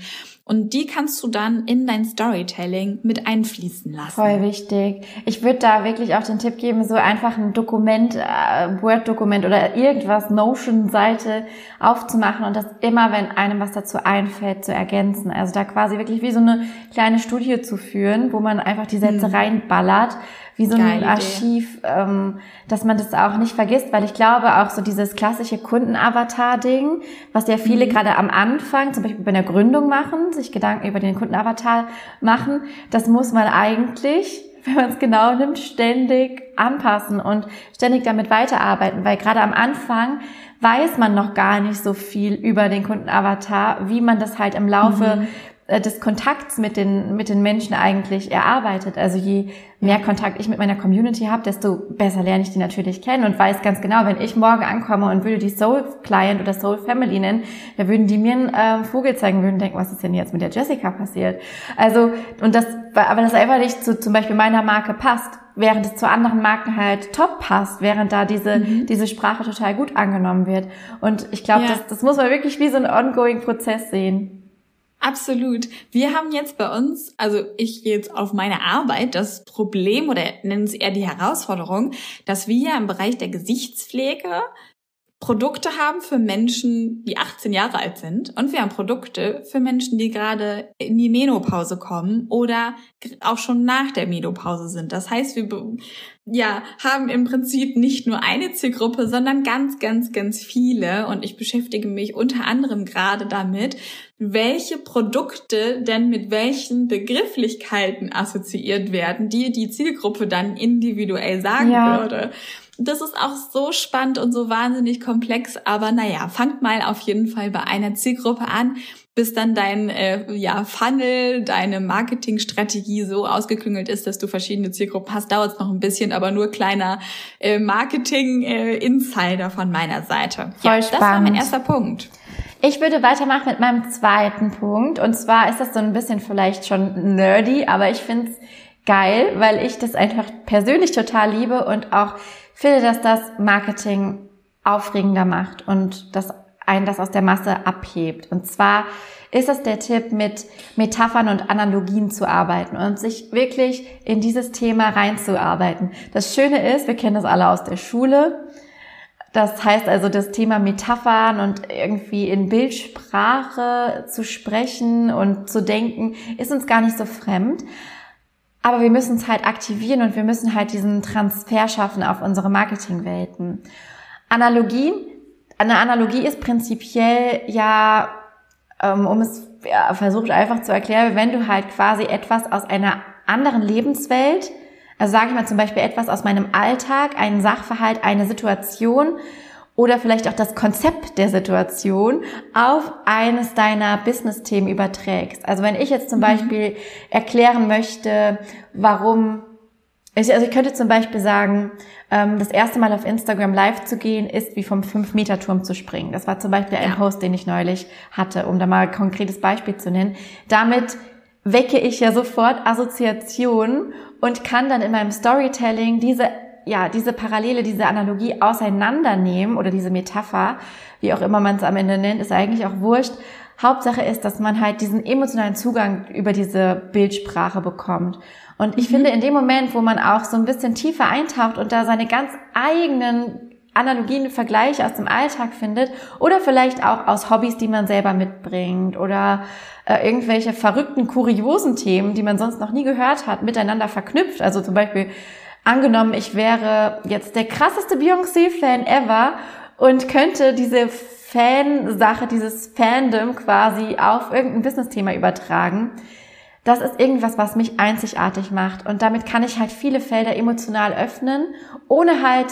Und die kannst du dann in dein Storytelling mit einfließen lassen. Voll wichtig. Ich würde da wirklich auch den Tipp geben, so einfach ein Dokument, äh, Word-Dokument oder irgendwas, Notion-Seite aufzumachen und das immer, wenn einem was dazu einfällt, zu ergänzen. Also da quasi wirklich wie so eine kleine Studie zu führen, wo man einfach die Sätze hm. reinballert wie so ein Archiv, ähm, dass man das auch nicht vergisst, weil ich glaube auch so dieses klassische Kundenavatar-Ding, was ja viele mhm. gerade am Anfang, zum Beispiel bei der Gründung machen, sich Gedanken über den Kundenavatar machen, das muss man eigentlich wenn man es genau nimmt, ständig anpassen und ständig damit weiterarbeiten, weil gerade am Anfang weiß man noch gar nicht so viel über den Kundenavatar, wie man das halt im Laufe mhm. Äh, des Kontakts mit den, mit den Menschen eigentlich erarbeitet. Also je mehr Kontakt ich mit meiner Community habe, desto besser lerne ich die natürlich kennen und weiß ganz genau, wenn ich morgen ankomme und würde die Soul Client oder Soul Family nennen, da würden die mir einen äh, Vogel zeigen, würden denken, was ist denn jetzt mit der Jessica passiert? Also, und das, aber das einfach nicht zu zum Beispiel meiner Marke passt, während es zu anderen Marken halt top passt, während da diese, mhm. diese Sprache total gut angenommen wird. Und ich glaube, ja. das, das muss man wirklich wie so ein ongoing Prozess sehen. Absolut. Wir haben jetzt bei uns, also ich gehe jetzt auf meine Arbeit, das Problem oder nennen Sie eher die Herausforderung, dass wir im Bereich der Gesichtspflege Produkte haben für Menschen, die 18 Jahre alt sind und wir haben Produkte für Menschen, die gerade in die Menopause kommen oder auch schon nach der Menopause sind. Das heißt, wir ja, haben im Prinzip nicht nur eine Zielgruppe, sondern ganz, ganz, ganz viele. Und ich beschäftige mich unter anderem gerade damit, welche Produkte denn mit welchen Begrifflichkeiten assoziiert werden, die die Zielgruppe dann individuell sagen ja. würde das ist auch so spannend und so wahnsinnig komplex. Aber naja, fangt mal auf jeden Fall bei einer Zielgruppe an, bis dann dein äh, ja, Funnel, deine Marketingstrategie so ausgeklüngelt ist, dass du verschiedene Zielgruppen hast. Dauert es noch ein bisschen, aber nur kleiner äh, Marketing-Insider äh, von meiner Seite. Voll ja, spannend. Das war mein erster Punkt. Ich würde weitermachen mit meinem zweiten Punkt. Und zwar ist das so ein bisschen vielleicht schon nerdy, aber ich finde es geil, weil ich das einfach persönlich total liebe und auch finde, dass das Marketing aufregender macht und dass einen das aus der Masse abhebt. Und zwar ist es der Tipp, mit Metaphern und Analogien zu arbeiten und sich wirklich in dieses Thema reinzuarbeiten. Das Schöne ist, wir kennen das alle aus der Schule. Das heißt also, das Thema Metaphern und irgendwie in Bildsprache zu sprechen und zu denken, ist uns gar nicht so fremd. Aber wir müssen es halt aktivieren und wir müssen halt diesen Transfer schaffen auf unsere Marketingwelten. Analogien, eine Analogie ist prinzipiell ja, ähm, um es ja, versucht einfach zu erklären, wenn du halt quasi etwas aus einer anderen Lebenswelt, also sage ich mal zum Beispiel etwas aus meinem Alltag, einen Sachverhalt, eine Situation oder vielleicht auch das Konzept der Situation auf eines deiner Business-Themen überträgst. Also wenn ich jetzt zum mhm. Beispiel erklären möchte, warum ich, also ich könnte zum Beispiel sagen, ähm, das erste Mal auf Instagram live zu gehen, ist wie vom 5-Meter-Turm zu springen. Das war zum Beispiel ein. Post, den ich neulich hatte, um da mal ein konkretes Beispiel zu nennen. Damit wecke ich ja sofort Assoziationen und kann dann in meinem Storytelling diese ja, diese Parallele, diese Analogie auseinandernehmen oder diese Metapher, wie auch immer man es am Ende nennt, ist eigentlich auch wurscht. Hauptsache ist, dass man halt diesen emotionalen Zugang über diese Bildsprache bekommt. Und ich mhm. finde, in dem Moment, wo man auch so ein bisschen tiefer eintaucht und da seine ganz eigenen Analogien, Vergleiche aus dem Alltag findet oder vielleicht auch aus Hobbys, die man selber mitbringt oder äh, irgendwelche verrückten, kuriosen Themen, die man sonst noch nie gehört hat, miteinander verknüpft. Also zum Beispiel angenommen, ich wäre jetzt der krasseste Beyoncé-Fan ever und könnte diese Fansache, dieses Fandom quasi auf irgendein Business-Thema übertragen. Das ist irgendwas, was mich einzigartig macht. Und damit kann ich halt viele Felder emotional öffnen, ohne halt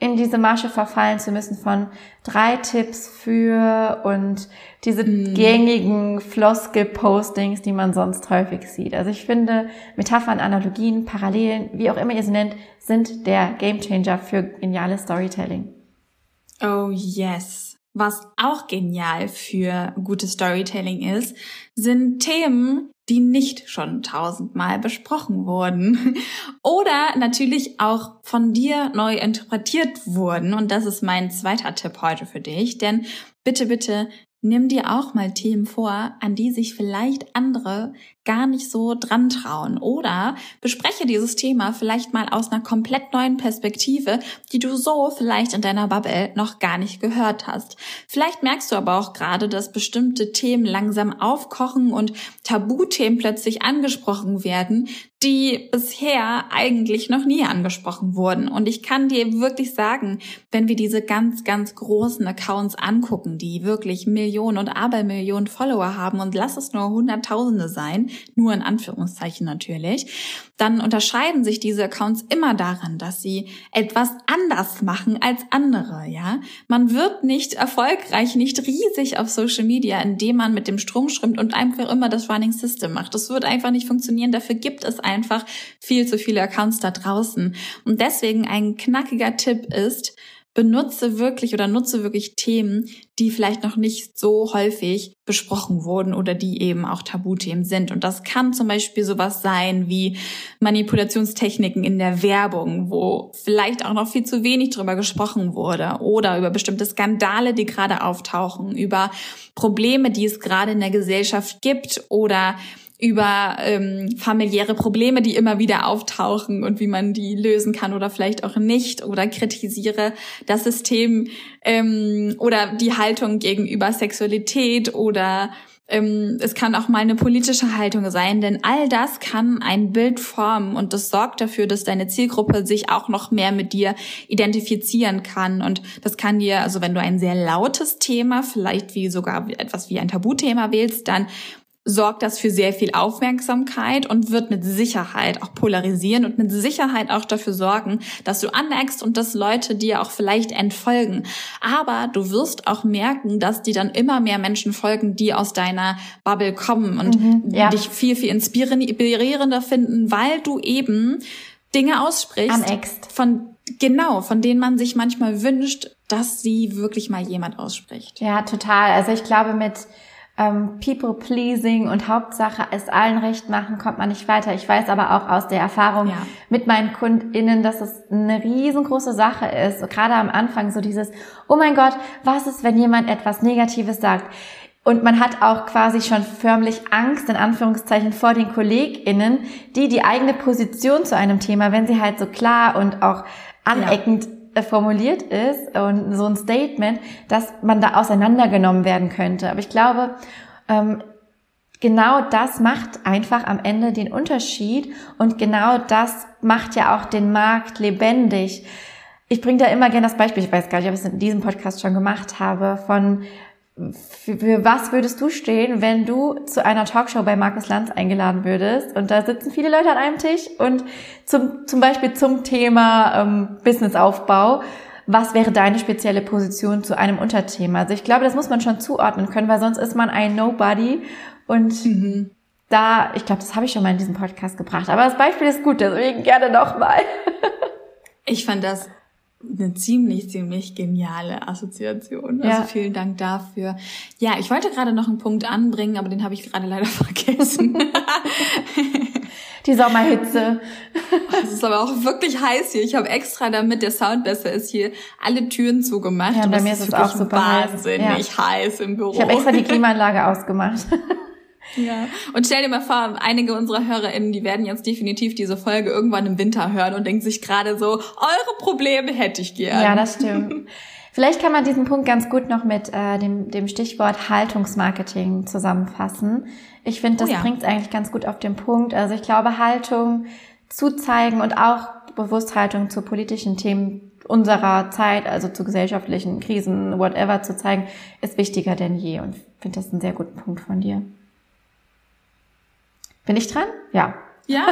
in diese Masche verfallen zu müssen von drei Tipps für und diese mhm. gängigen Floskel-Postings, die man sonst häufig sieht. Also ich finde, Metaphern, Analogien, Parallelen, wie auch immer ihr sie nennt, sind der Gamechanger für geniales Storytelling. Oh yes. Was auch genial für gutes Storytelling ist, sind Themen, die nicht schon tausendmal besprochen wurden oder natürlich auch von dir neu interpretiert wurden. Und das ist mein zweiter Tipp heute für dich, denn bitte, bitte Nimm dir auch mal Themen vor, an die sich vielleicht andere gar nicht so dran trauen. Oder bespreche dieses Thema vielleicht mal aus einer komplett neuen Perspektive, die du so vielleicht in deiner Bubble noch gar nicht gehört hast. Vielleicht merkst du aber auch gerade, dass bestimmte Themen langsam aufkochen und Tabuthemen plötzlich angesprochen werden, die bisher eigentlich noch nie angesprochen wurden. Und ich kann dir wirklich sagen, wenn wir diese ganz, ganz großen Accounts angucken, die wirklich Millionen und Abermillionen Follower haben und lass es nur Hunderttausende sein, nur in Anführungszeichen natürlich, dann unterscheiden sich diese Accounts immer daran, dass sie etwas anders machen als andere, ja. Man wird nicht erfolgreich, nicht riesig auf Social Media, indem man mit dem Strom schwimmt und einfach immer das Running System macht. Das wird einfach nicht funktionieren. Dafür gibt es einfach viel zu viele Accounts da draußen. Und deswegen ein knackiger Tipp ist, benutze wirklich oder nutze wirklich Themen, die vielleicht noch nicht so häufig besprochen wurden oder die eben auch Tabuthemen sind. Und das kann zum Beispiel sowas sein wie Manipulationstechniken in der Werbung, wo vielleicht auch noch viel zu wenig drüber gesprochen wurde oder über bestimmte Skandale, die gerade auftauchen, über Probleme, die es gerade in der Gesellschaft gibt oder über ähm, familiäre Probleme, die immer wieder auftauchen und wie man die lösen kann oder vielleicht auch nicht oder kritisiere das System ähm, oder die Haltung gegenüber Sexualität oder ähm, es kann auch mal eine politische Haltung sein, denn all das kann ein Bild formen und das sorgt dafür, dass deine Zielgruppe sich auch noch mehr mit dir identifizieren kann. Und das kann dir, also wenn du ein sehr lautes Thema, vielleicht wie sogar etwas wie ein Tabuthema wählst, dann sorgt das für sehr viel Aufmerksamkeit und wird mit Sicherheit auch polarisieren und mit Sicherheit auch dafür sorgen, dass du aneckst und dass Leute dir auch vielleicht entfolgen. Aber du wirst auch merken, dass die dann immer mehr Menschen folgen, die aus deiner Bubble kommen und mhm, ja. dich viel, viel inspirierender finden, weil du eben Dinge aussprichst, Aneckst. von genau, von denen man sich manchmal wünscht, dass sie wirklich mal jemand ausspricht. Ja, total. Also ich glaube mit ähm, People-Pleasing und Hauptsache es allen recht machen, kommt man nicht weiter. Ich weiß aber auch aus der Erfahrung ja. mit meinen KundInnen, dass es eine riesengroße Sache ist. gerade am Anfang so dieses, oh mein Gott, was ist, wenn jemand etwas Negatives sagt? Und man hat auch quasi schon förmlich Angst, in Anführungszeichen, vor den KollegInnen, die die eigene Position zu einem Thema, wenn sie halt so klar und auch aneckend ja formuliert ist und so ein Statement, dass man da auseinandergenommen werden könnte. Aber ich glaube, ähm, genau das macht einfach am Ende den Unterschied und genau das macht ja auch den Markt lebendig. Ich bringe da immer gerne das Beispiel, ich weiß gar nicht, ob ich es in diesem Podcast schon gemacht habe, von für was würdest du stehen, wenn du zu einer Talkshow bei Markus Lanz eingeladen würdest und da sitzen viele Leute an einem Tisch und zum, zum Beispiel zum Thema ähm, Businessaufbau, was wäre deine spezielle Position zu einem Unterthema? Also ich glaube, das muss man schon zuordnen können, weil sonst ist man ein Nobody und mhm. da, ich glaube, das habe ich schon mal in diesem Podcast gebracht, aber das Beispiel ist gut, deswegen gerne nochmal. ich fand das eine ziemlich, ziemlich geniale Assoziation. Also ja. vielen Dank dafür. Ja, ich wollte gerade noch einen Punkt anbringen, aber den habe ich gerade leider vergessen. Die Sommerhitze. Es ist aber auch wirklich heiß hier. Ich habe extra, damit der Sound besser ist, hier alle Türen zugemacht. Ja, bei mir ist es auch super wahnsinnig heiß. heiß im Büro. Ich habe extra die Klimaanlage ausgemacht. Ja. Und stell dir mal vor, einige unserer HörerInnen, die werden jetzt definitiv diese Folge irgendwann im Winter hören und denken sich gerade so, eure Probleme hätte ich gern. Ja, das stimmt. Vielleicht kann man diesen Punkt ganz gut noch mit äh, dem, dem Stichwort Haltungsmarketing zusammenfassen. Ich finde, das oh ja. bringt es eigentlich ganz gut auf den Punkt. Also ich glaube, Haltung zu zeigen und auch Bewussthaltung zu politischen Themen unserer Zeit, also zu gesellschaftlichen Krisen, whatever zu zeigen, ist wichtiger denn je. Und ich finde das einen sehr guten Punkt von dir. Bin ich dran? Ja. Ja.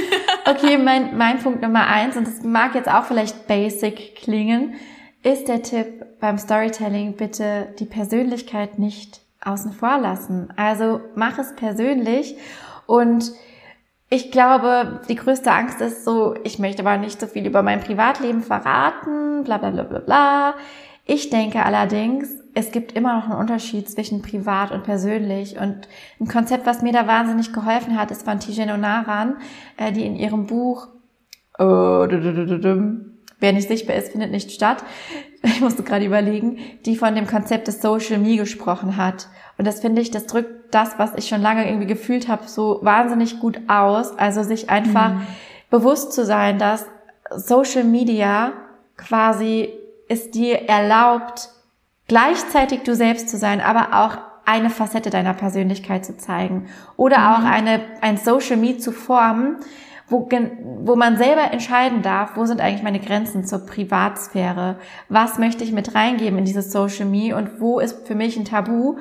okay, mein, mein Punkt Nummer eins, und das mag jetzt auch vielleicht basic klingen, ist der Tipp beim Storytelling bitte die Persönlichkeit nicht außen vor lassen. Also mach es persönlich und ich glaube, die größte Angst ist so, ich möchte aber nicht so viel über mein Privatleben verraten, bla bla bla bla bla. Ich denke allerdings, es gibt immer noch einen Unterschied zwischen privat und persönlich. Und ein Konzept, was mir da wahnsinnig geholfen hat, ist von Tijen Onaran, äh, die in ihrem Buch oh, Wer nicht sichtbar ist, findet nicht statt. Ich musste gerade überlegen, die von dem Konzept des Social Me gesprochen hat. Und das finde ich, das drückt das, was ich schon lange irgendwie gefühlt habe, so wahnsinnig gut aus. Also sich einfach mhm. bewusst zu sein, dass Social Media quasi es dir erlaubt, gleichzeitig du selbst zu sein, aber auch eine Facette deiner Persönlichkeit zu zeigen oder mhm. auch eine, ein Social Me zu formen, wo, wo man selber entscheiden darf, wo sind eigentlich meine Grenzen zur Privatsphäre? Was möchte ich mit reingeben in dieses Social Me und wo ist für mich ein Tabu?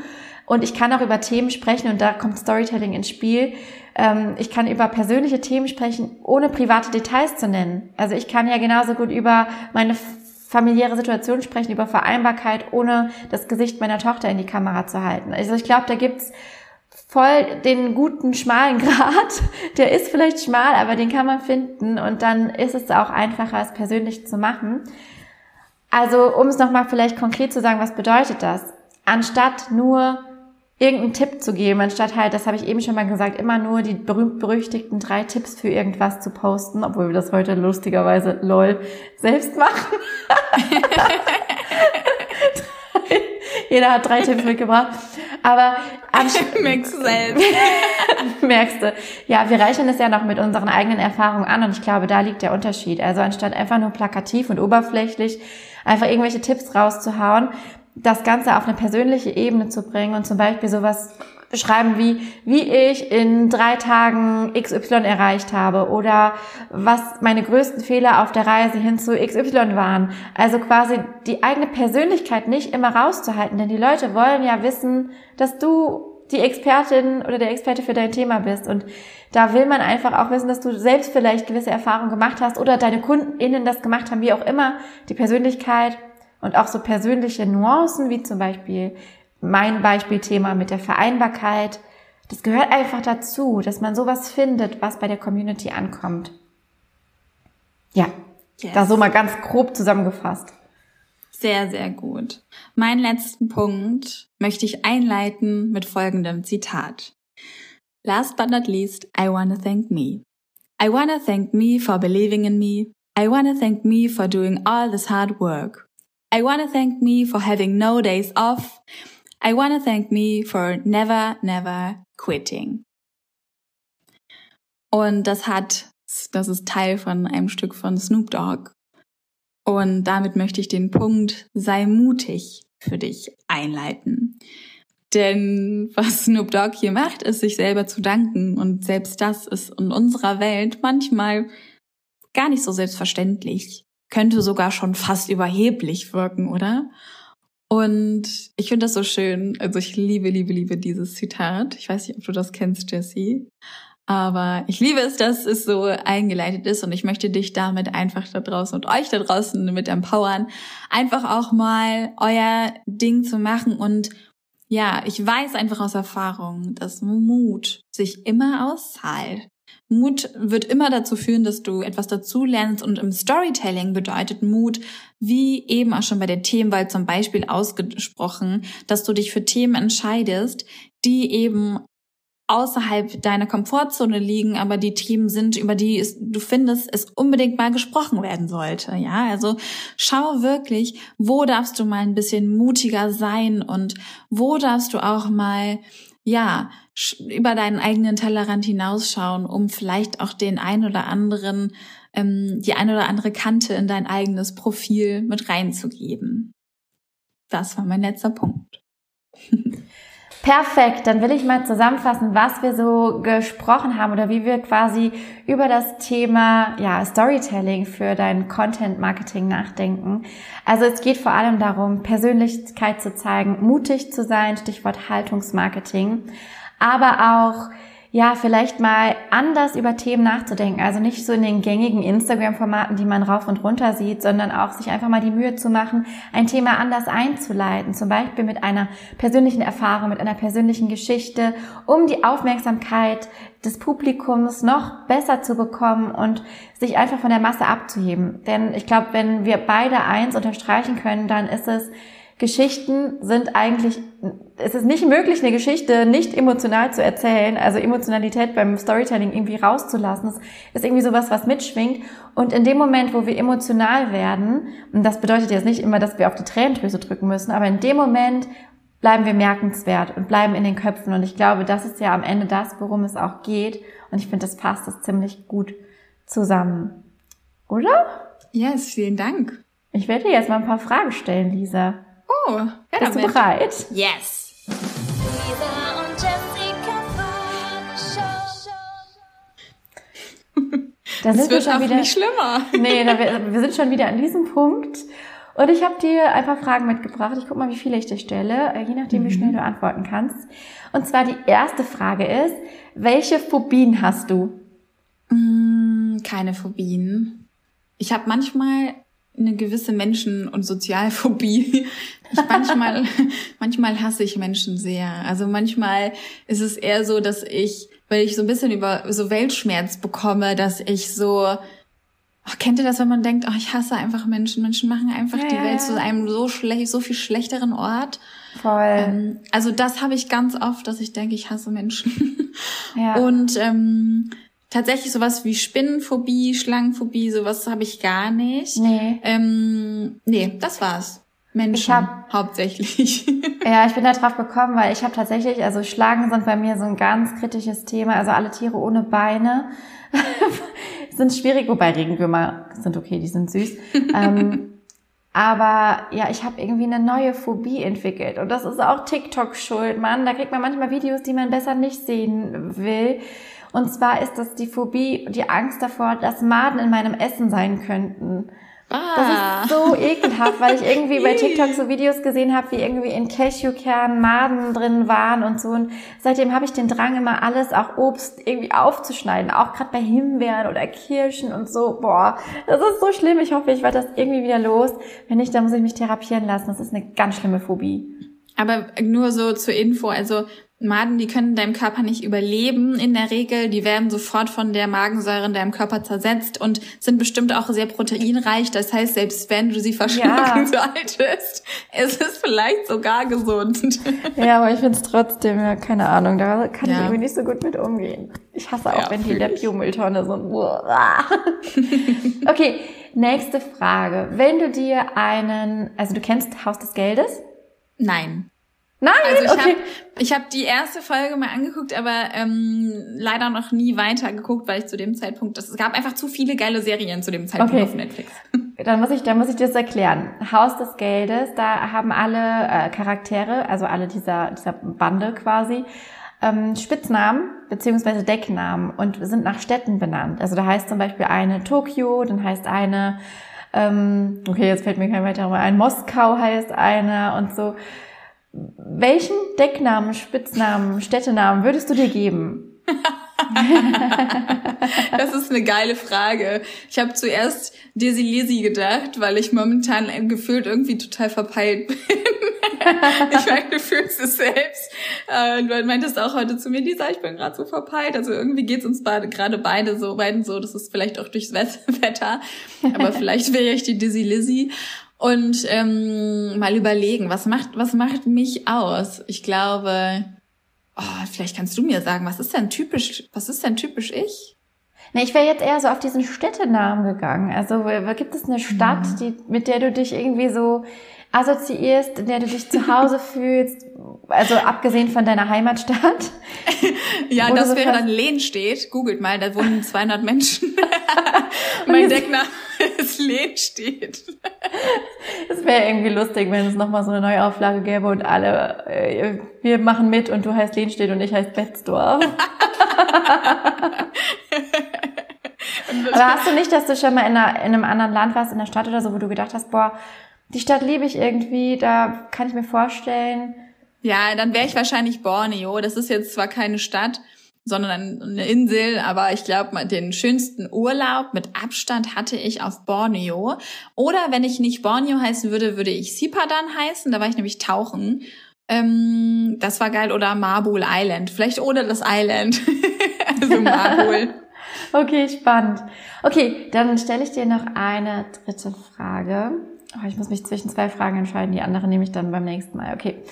Und ich kann auch über Themen sprechen und da kommt Storytelling ins Spiel. Ähm, ich kann über persönliche Themen sprechen, ohne private Details zu nennen. Also ich kann ja genauso gut über meine familiäre Situation sprechen, über Vereinbarkeit, ohne das Gesicht meiner Tochter in die Kamera zu halten. Also ich glaube, da gibt's voll den guten schmalen Grad. Der ist vielleicht schmal, aber den kann man finden und dann ist es auch einfacher, es persönlich zu machen. Also um es nochmal vielleicht konkret zu sagen, was bedeutet das? Anstatt nur irgendeinen Tipp zu geben, anstatt halt, das habe ich eben schon mal gesagt, immer nur die berühmt-berüchtigten drei Tipps für irgendwas zu posten, obwohl wir das heute lustigerweise lol selbst machen. Jeder hat drei Tipps mitgebracht. Aber Mix selbst. Merkst du. Ja, wir reichen es ja noch mit unseren eigenen Erfahrungen an und ich glaube, da liegt der Unterschied. Also anstatt einfach nur plakativ und oberflächlich einfach irgendwelche Tipps rauszuhauen, das Ganze auf eine persönliche Ebene zu bringen und zum Beispiel sowas beschreiben wie, wie ich in drei Tagen XY erreicht habe oder was meine größten Fehler auf der Reise hin zu XY waren. Also quasi die eigene Persönlichkeit nicht immer rauszuhalten, denn die Leute wollen ja wissen, dass du die Expertin oder der Experte für dein Thema bist. Und da will man einfach auch wissen, dass du selbst vielleicht gewisse Erfahrungen gemacht hast oder deine KundInnen das gemacht haben, wie auch immer. Die Persönlichkeit und auch so persönliche Nuancen, wie zum Beispiel mein Beispielthema mit der Vereinbarkeit. Das gehört einfach dazu, dass man sowas findet, was bei der Community ankommt. Ja, yes. da so mal ganz grob zusammengefasst. Sehr, sehr gut. Mein letzten Punkt möchte ich einleiten mit folgendem Zitat. Last but not least, I want to thank me. I want to thank me for believing in me. I want to thank me for doing all this hard work. I want to thank me for having no days off. I want to thank me for never, never quitting. Und das hat, das ist Teil von einem Stück von Snoop Dogg. Und damit möchte ich den Punkt sei mutig für dich einleiten. Denn was Snoop Dogg hier macht, ist sich selber zu danken. Und selbst das ist in unserer Welt manchmal gar nicht so selbstverständlich. Könnte sogar schon fast überheblich wirken, oder? Und ich finde das so schön. Also ich liebe, liebe, liebe dieses Zitat. Ich weiß nicht, ob du das kennst, Jessie. Aber ich liebe es, dass es so eingeleitet ist und ich möchte dich damit einfach da draußen und euch da draußen mit empowern, einfach auch mal euer Ding zu machen und ja, ich weiß einfach aus Erfahrung, dass Mut sich immer auszahlt. Mut wird immer dazu führen, dass du etwas dazu lernst und im Storytelling bedeutet Mut, wie eben auch schon bei der Themenwahl zum Beispiel ausgesprochen, dass du dich für Themen entscheidest, die eben außerhalb deiner Komfortzone liegen, aber die Themen sind, über die es, du findest, es unbedingt mal gesprochen werden sollte. Ja, also schau wirklich, wo darfst du mal ein bisschen mutiger sein und wo darfst du auch mal, ja, über deinen eigenen Tellerrand hinausschauen, um vielleicht auch den ein oder anderen, ähm, die ein oder andere Kante in dein eigenes Profil mit reinzugeben. Das war mein letzter Punkt. Perfekt, dann will ich mal zusammenfassen, was wir so gesprochen haben oder wie wir quasi über das Thema ja, Storytelling für dein Content Marketing nachdenken. Also es geht vor allem darum, Persönlichkeit zu zeigen, mutig zu sein, Stichwort Haltungsmarketing, aber auch ja, vielleicht mal anders über Themen nachzudenken. Also nicht so in den gängigen Instagram-Formaten, die man rauf und runter sieht, sondern auch sich einfach mal die Mühe zu machen, ein Thema anders einzuleiten. Zum Beispiel mit einer persönlichen Erfahrung, mit einer persönlichen Geschichte, um die Aufmerksamkeit des Publikums noch besser zu bekommen und sich einfach von der Masse abzuheben. Denn ich glaube, wenn wir beide eins unterstreichen können, dann ist es, Geschichten sind eigentlich, es ist nicht möglich, eine Geschichte nicht emotional zu erzählen, also Emotionalität beim Storytelling irgendwie rauszulassen. Es ist irgendwie sowas, was mitschwingt. Und in dem Moment, wo wir emotional werden, und das bedeutet jetzt nicht immer, dass wir auf die Tränendrüse drücken müssen, aber in dem Moment bleiben wir merkenswert und bleiben in den Köpfen. Und ich glaube, das ist ja am Ende das, worum es auch geht. Und ich finde, das passt das ziemlich gut zusammen. Oder? Yes, vielen Dank. Ich werde dir jetzt mal ein paar Fragen stellen, Lisa. Oh, ja, Bist damit. du bereit? Yes. Lisa und Jessica Da das wird auch wieder, nicht schlimmer. Nee, da, wir, wir sind schon wieder an diesem Punkt. Und ich habe dir ein paar Fragen mitgebracht. Ich guck mal, wie viele ich dir stelle, äh, je nachdem, mhm. wie schnell du antworten kannst. Und zwar die erste Frage ist, welche Phobien hast du? Mm, keine Phobien. Ich habe manchmal eine gewisse Menschen- und Sozialphobie. Ich manchmal, manchmal hasse ich Menschen sehr. Also manchmal ist es eher so, dass ich, weil ich so ein bisschen über so Weltschmerz bekomme, dass ich so, oh, kennt ihr das, wenn man denkt, oh, ich hasse einfach Menschen. Menschen machen einfach ja, die Welt zu einem so schlecht, so viel schlechteren Ort. Voll. Ähm, also das habe ich ganz oft, dass ich denke, ich hasse Menschen. Ja. Und ähm, Tatsächlich sowas wie Spinnenphobie, Schlangenphobie, sowas habe ich gar nicht. Nee. Ähm, nee, das war's. Menschen hab, hauptsächlich. ja, ich bin da drauf gekommen, weil ich habe tatsächlich, also Schlagen sind bei mir so ein ganz kritisches Thema. Also alle Tiere ohne Beine sind schwierig, wobei Regenwürmer sind okay, die sind süß. ähm, aber ja, ich habe irgendwie eine neue Phobie entwickelt. Und das ist auch TikTok schuld, Mann. Da kriegt man manchmal Videos, die man besser nicht sehen will. Und zwar ist das die Phobie, die Angst davor, dass Maden in meinem Essen sein könnten. Ah. Das ist so ekelhaft, weil ich irgendwie bei TikTok so Videos gesehen habe, wie irgendwie in Cashewkernen Maden drin waren und so. Und seitdem habe ich den Drang, immer alles, auch Obst, irgendwie aufzuschneiden. Auch gerade bei Himbeeren oder Kirschen und so. Boah, das ist so schlimm. Ich hoffe, ich werde das irgendwie wieder los. Wenn nicht, dann muss ich mich therapieren lassen. Das ist eine ganz schlimme Phobie. Aber nur so zur Info, also Maden, die können in deinem Körper nicht überleben in der Regel. Die werden sofort von der Magensäure in deinem Körper zersetzt und sind bestimmt auch sehr proteinreich. Das heißt, selbst wenn du sie verschlucken ja. solltest, ist es vielleicht sogar gesund. Ja, aber ich finde es trotzdem, ja, keine Ahnung, da kann ja. ich irgendwie nicht so gut mit umgehen. Ich hasse auch, ja, wenn die in der Biomülltonne sind. okay, nächste Frage. Wenn du dir einen, also du kennst Haus des Geldes? Nein. Nein, also ich okay. habe ich hab die erste Folge mal angeguckt, aber ähm, leider noch nie weiter geguckt, weil ich zu dem Zeitpunkt, es gab einfach zu viele geile Serien zu dem Zeitpunkt okay. auf Netflix. Dann muss ich, dann muss ich dir das erklären. Haus des Geldes, da haben alle äh, Charaktere, also alle dieser dieser Bande quasi, ähm, Spitznamen beziehungsweise Decknamen und sind nach Städten benannt. Also da heißt zum Beispiel eine Tokio, dann heißt eine, ähm, okay, jetzt fällt mir kein weiterer mehr ein, Moskau heißt eine und so. Welchen Decknamen, Spitznamen, Städtenamen würdest du dir geben? das ist eine geile Frage. Ich habe zuerst Desi Lisi gedacht, weil ich momentan gefühlt irgendwie total verpeilt bin. ich meine, du fühlst es selbst. Äh, du meintest auch heute zu mir, Lisa, ich bin gerade so verpeilt. Also irgendwie geht's uns gerade beide so, beiden so. Das ist vielleicht auch durchs Wetter. Aber vielleicht wäre ich die Dizzy Lizzy und ähm, mal überlegen, was macht, was macht mich aus? Ich glaube, oh, vielleicht kannst du mir sagen, was ist denn typisch, was ist denn typisch ich? Nee, ich wäre jetzt eher so auf diesen Städtenamen gegangen. Also gibt es eine Stadt, mhm. die, mit der du dich irgendwie so assoziierst, in der du dich zu Hause fühlst, also abgesehen von deiner Heimatstadt? ja, das so wäre dann Lehn steht. Googelt mal, da wohnen 200 Menschen. mein Deckname ist Lehn steht. Es wäre irgendwie lustig, wenn es nochmal so eine Neuauflage gäbe und alle, äh, wir machen mit und du heißt Lehnstedt und ich heißt Betzdorf. Aber hast du nicht, dass du schon mal in, einer, in einem anderen Land warst, in der Stadt oder so, wo du gedacht hast, boah, die Stadt liebe ich irgendwie, da kann ich mir vorstellen. Ja, dann wäre ich wahrscheinlich Borneo. Das ist jetzt zwar keine Stadt, sondern eine Insel, aber ich glaube, den schönsten Urlaub mit Abstand hatte ich auf Borneo. Oder wenn ich nicht Borneo heißen würde, würde ich Sipadan heißen. Da war ich nämlich tauchen. Ähm, das war geil. Oder Marbul Island. Vielleicht ohne das Island. also Marbul. okay, spannend. Okay, dann stelle ich dir noch eine dritte Frage. Oh, ich muss mich zwischen zwei Fragen entscheiden. Die andere nehme ich dann beim nächsten Mal. Okay.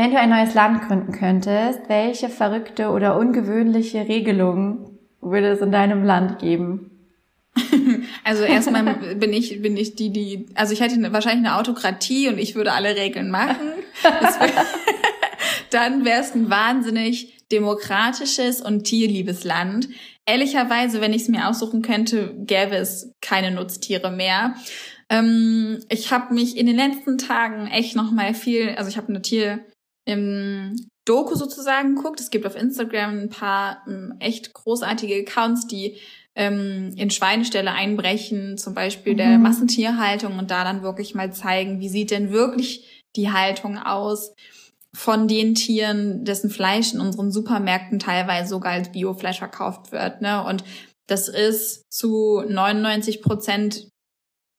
Wenn du ein neues Land gründen könntest, welche verrückte oder ungewöhnliche Regelungen würde es in deinem Land geben? Also erstmal bin ich bin ich die die also ich hätte wahrscheinlich eine Autokratie und ich würde alle Regeln machen. Wär, dann wäre es ein wahnsinnig demokratisches und tierliebes Land. Ehrlicherweise, wenn ich es mir aussuchen könnte, gäbe es keine Nutztiere mehr. Ähm, ich habe mich in den letzten Tagen echt noch mal viel, also ich habe eine Tier im Doku sozusagen guckt. Es gibt auf Instagram ein paar ähm, echt großartige Accounts, die ähm, in Schweineställe einbrechen, zum Beispiel mhm. der Massentierhaltung und da dann wirklich mal zeigen, wie sieht denn wirklich die Haltung aus von den Tieren, dessen Fleisch in unseren Supermärkten teilweise sogar als Biofleisch verkauft wird. Ne? Und das ist zu 99 Prozent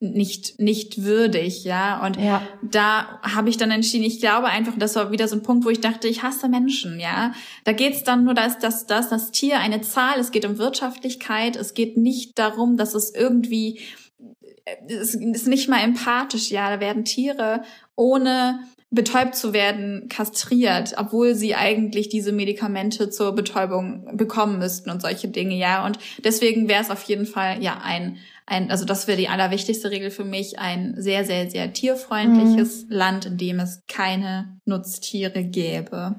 nicht nicht würdig, ja. Und ja. da habe ich dann entschieden, ich glaube einfach, das war wieder so ein Punkt, wo ich dachte, ich hasse Menschen, ja. Da geht's dann nur, dass das das das Tier eine Zahl, es geht um Wirtschaftlichkeit, es geht nicht darum, dass es irgendwie es ist nicht mal empathisch, ja, da werden Tiere ohne betäubt zu werden, kastriert, obwohl sie eigentlich diese Medikamente zur Betäubung bekommen müssten und solche Dinge, ja. Und deswegen wäre es auf jeden Fall, ja, ein, ein, also das wäre die allerwichtigste Regel für mich, ein sehr, sehr, sehr tierfreundliches mhm. Land, in dem es keine Nutztiere gäbe.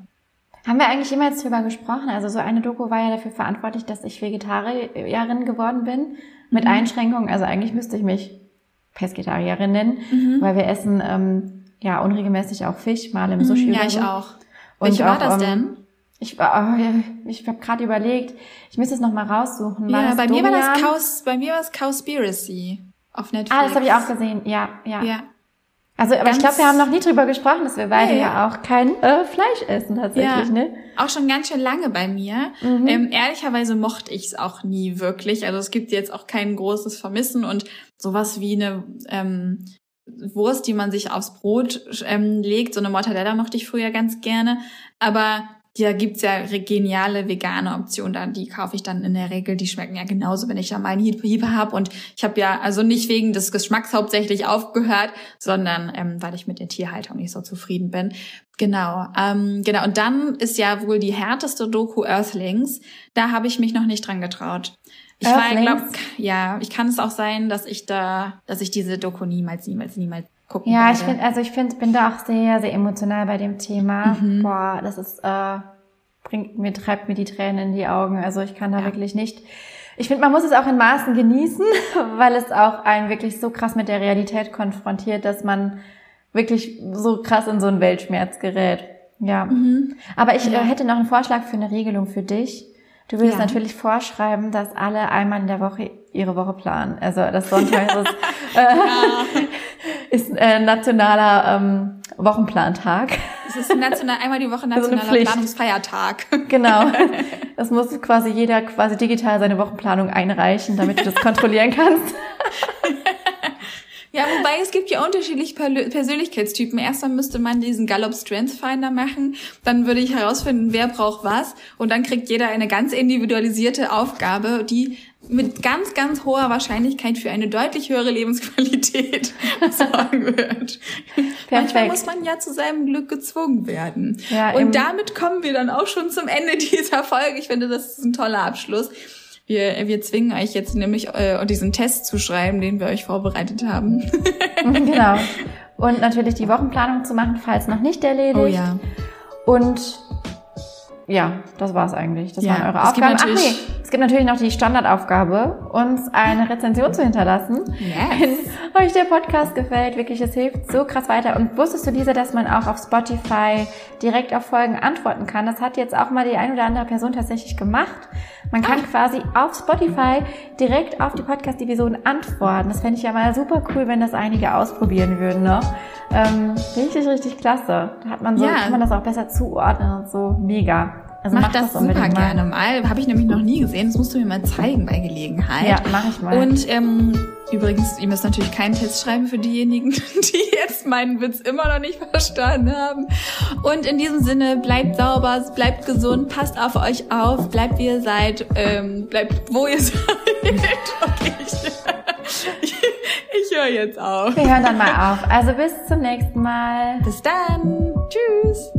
Haben wir eigentlich jemals drüber gesprochen? Also so eine Doku war ja dafür verantwortlich, dass ich Vegetarierin geworden bin, mit mhm. Einschränkungen. Also eigentlich müsste ich mich Pesketarierin nennen, mhm. weil wir essen ähm, ja unregelmäßig auch Fisch, mal im mhm, Sushi. Ja, ich auch. Und Welche war das ähm, denn? Ich, oh, ich habe gerade überlegt, ich müsste es noch mal raussuchen. War ja, bei mir, war das Cows, bei mir war es Cowspiracy auf Netflix. Ah, das habe ich auch gesehen. Ja, ja. ja. Also, aber ganz ich glaube, wir haben noch nie drüber gesprochen, dass wir beide ja, ja auch kein äh, Fleisch essen tatsächlich, ja, ne? Auch schon ganz schön lange bei mir. Mhm. Ähm, ehrlicherweise mochte ich es auch nie wirklich. Also es gibt jetzt auch kein großes Vermissen und sowas wie eine ähm, Wurst, die man sich aufs Brot ähm, legt. So eine Mortadella mochte ich früher ganz gerne. Aber da gibt's ja geniale vegane Optionen, da, die kaufe ich dann in der Regel. Die schmecken ja genauso, wenn ich da mal einen Hiebe habe. Und ich habe ja also nicht wegen des Geschmacks hauptsächlich aufgehört, sondern ähm, weil ich mit der Tierhaltung nicht so zufrieden bin. Genau, ähm, genau. Und dann ist ja wohl die härteste Doku Earthlings. Da habe ich mich noch nicht dran getraut. Ich war, glaub, ja, ich kann es auch sein, dass ich da, dass ich diese Doku niemals, niemals, niemals gucken Ja, werde. ich finde, also ich finde, bin da auch sehr, sehr emotional bei dem Thema. Mhm. Boah, das ist, äh, bringt mir, treibt mir die Tränen in die Augen. Also ich kann da ja. wirklich nicht. Ich finde, man muss es auch in Maßen genießen, weil es auch einen wirklich so krass mit der Realität konfrontiert, dass man wirklich so krass in so einen Weltschmerz gerät. Ja. Mhm. Aber ich ja. Äh, hätte noch einen Vorschlag für eine Regelung für dich. Du würdest ja. natürlich vorschreiben, dass alle einmal in der Woche ihre Woche planen. Also das Sonntag ist, äh, ist äh, nationaler ähm, Wochenplantag. Es ist national, einmal die Woche nationaler also Planungsfeiertag. Genau. Das muss quasi jeder quasi digital seine Wochenplanung einreichen, damit du das kontrollieren kannst. Ja, wobei es gibt ja unterschiedliche Persönlichkeitstypen. Erstmal müsste man diesen Gallup Strength Finder machen, dann würde ich herausfinden, wer braucht was und dann kriegt jeder eine ganz individualisierte Aufgabe, die mit ganz, ganz hoher Wahrscheinlichkeit für eine deutlich höhere Lebensqualität sorgen wird. Manchmal muss man ja zu seinem Glück gezwungen werden. Ja, und damit kommen wir dann auch schon zum Ende dieser Folge. Ich finde, das ist ein toller Abschluss. Wir, wir zwingen euch jetzt nämlich äh, diesen Test zu schreiben, den wir euch vorbereitet haben. genau. Und natürlich die Wochenplanung zu machen, falls noch nicht erledigt. Oh ja. Und ja, das war's eigentlich. Das ja, waren eure Aufgaben. Ach nee, gibt natürlich noch die Standardaufgabe, uns eine Rezension zu hinterlassen. Yes. Wenn euch der Podcast gefällt, wirklich, es hilft so krass weiter. Und wusstest du diese, dass man auch auf Spotify direkt auf Folgen antworten kann? Das hat jetzt auch mal die ein oder andere Person tatsächlich gemacht. Man kann ah. quasi auf Spotify direkt auf die Podcast-Division antworten. Das fände ich ja mal super cool, wenn das einige ausprobieren würden noch. Ähm, richtig, richtig klasse. Da hat man so, ja. kann man das auch besser zuordnen und so. Mega. Also mach, mach das, das super mal. gerne mal. Habe ich nämlich noch nie gesehen. Das musst du mir mal zeigen bei Gelegenheit. Ja, mach ich mal. Und ähm, übrigens, ihr müsst natürlich keinen Test schreiben für diejenigen, die jetzt meinen Witz immer noch nicht verstanden haben. Und in diesem Sinne, bleibt sauber, bleibt gesund, passt auf euch auf, bleibt wie ihr seid, ähm, bleibt wo ihr seid. okay, ich, ich höre jetzt auf. Wir hören dann mal auf. Also bis zum nächsten Mal. Bis dann. Tschüss.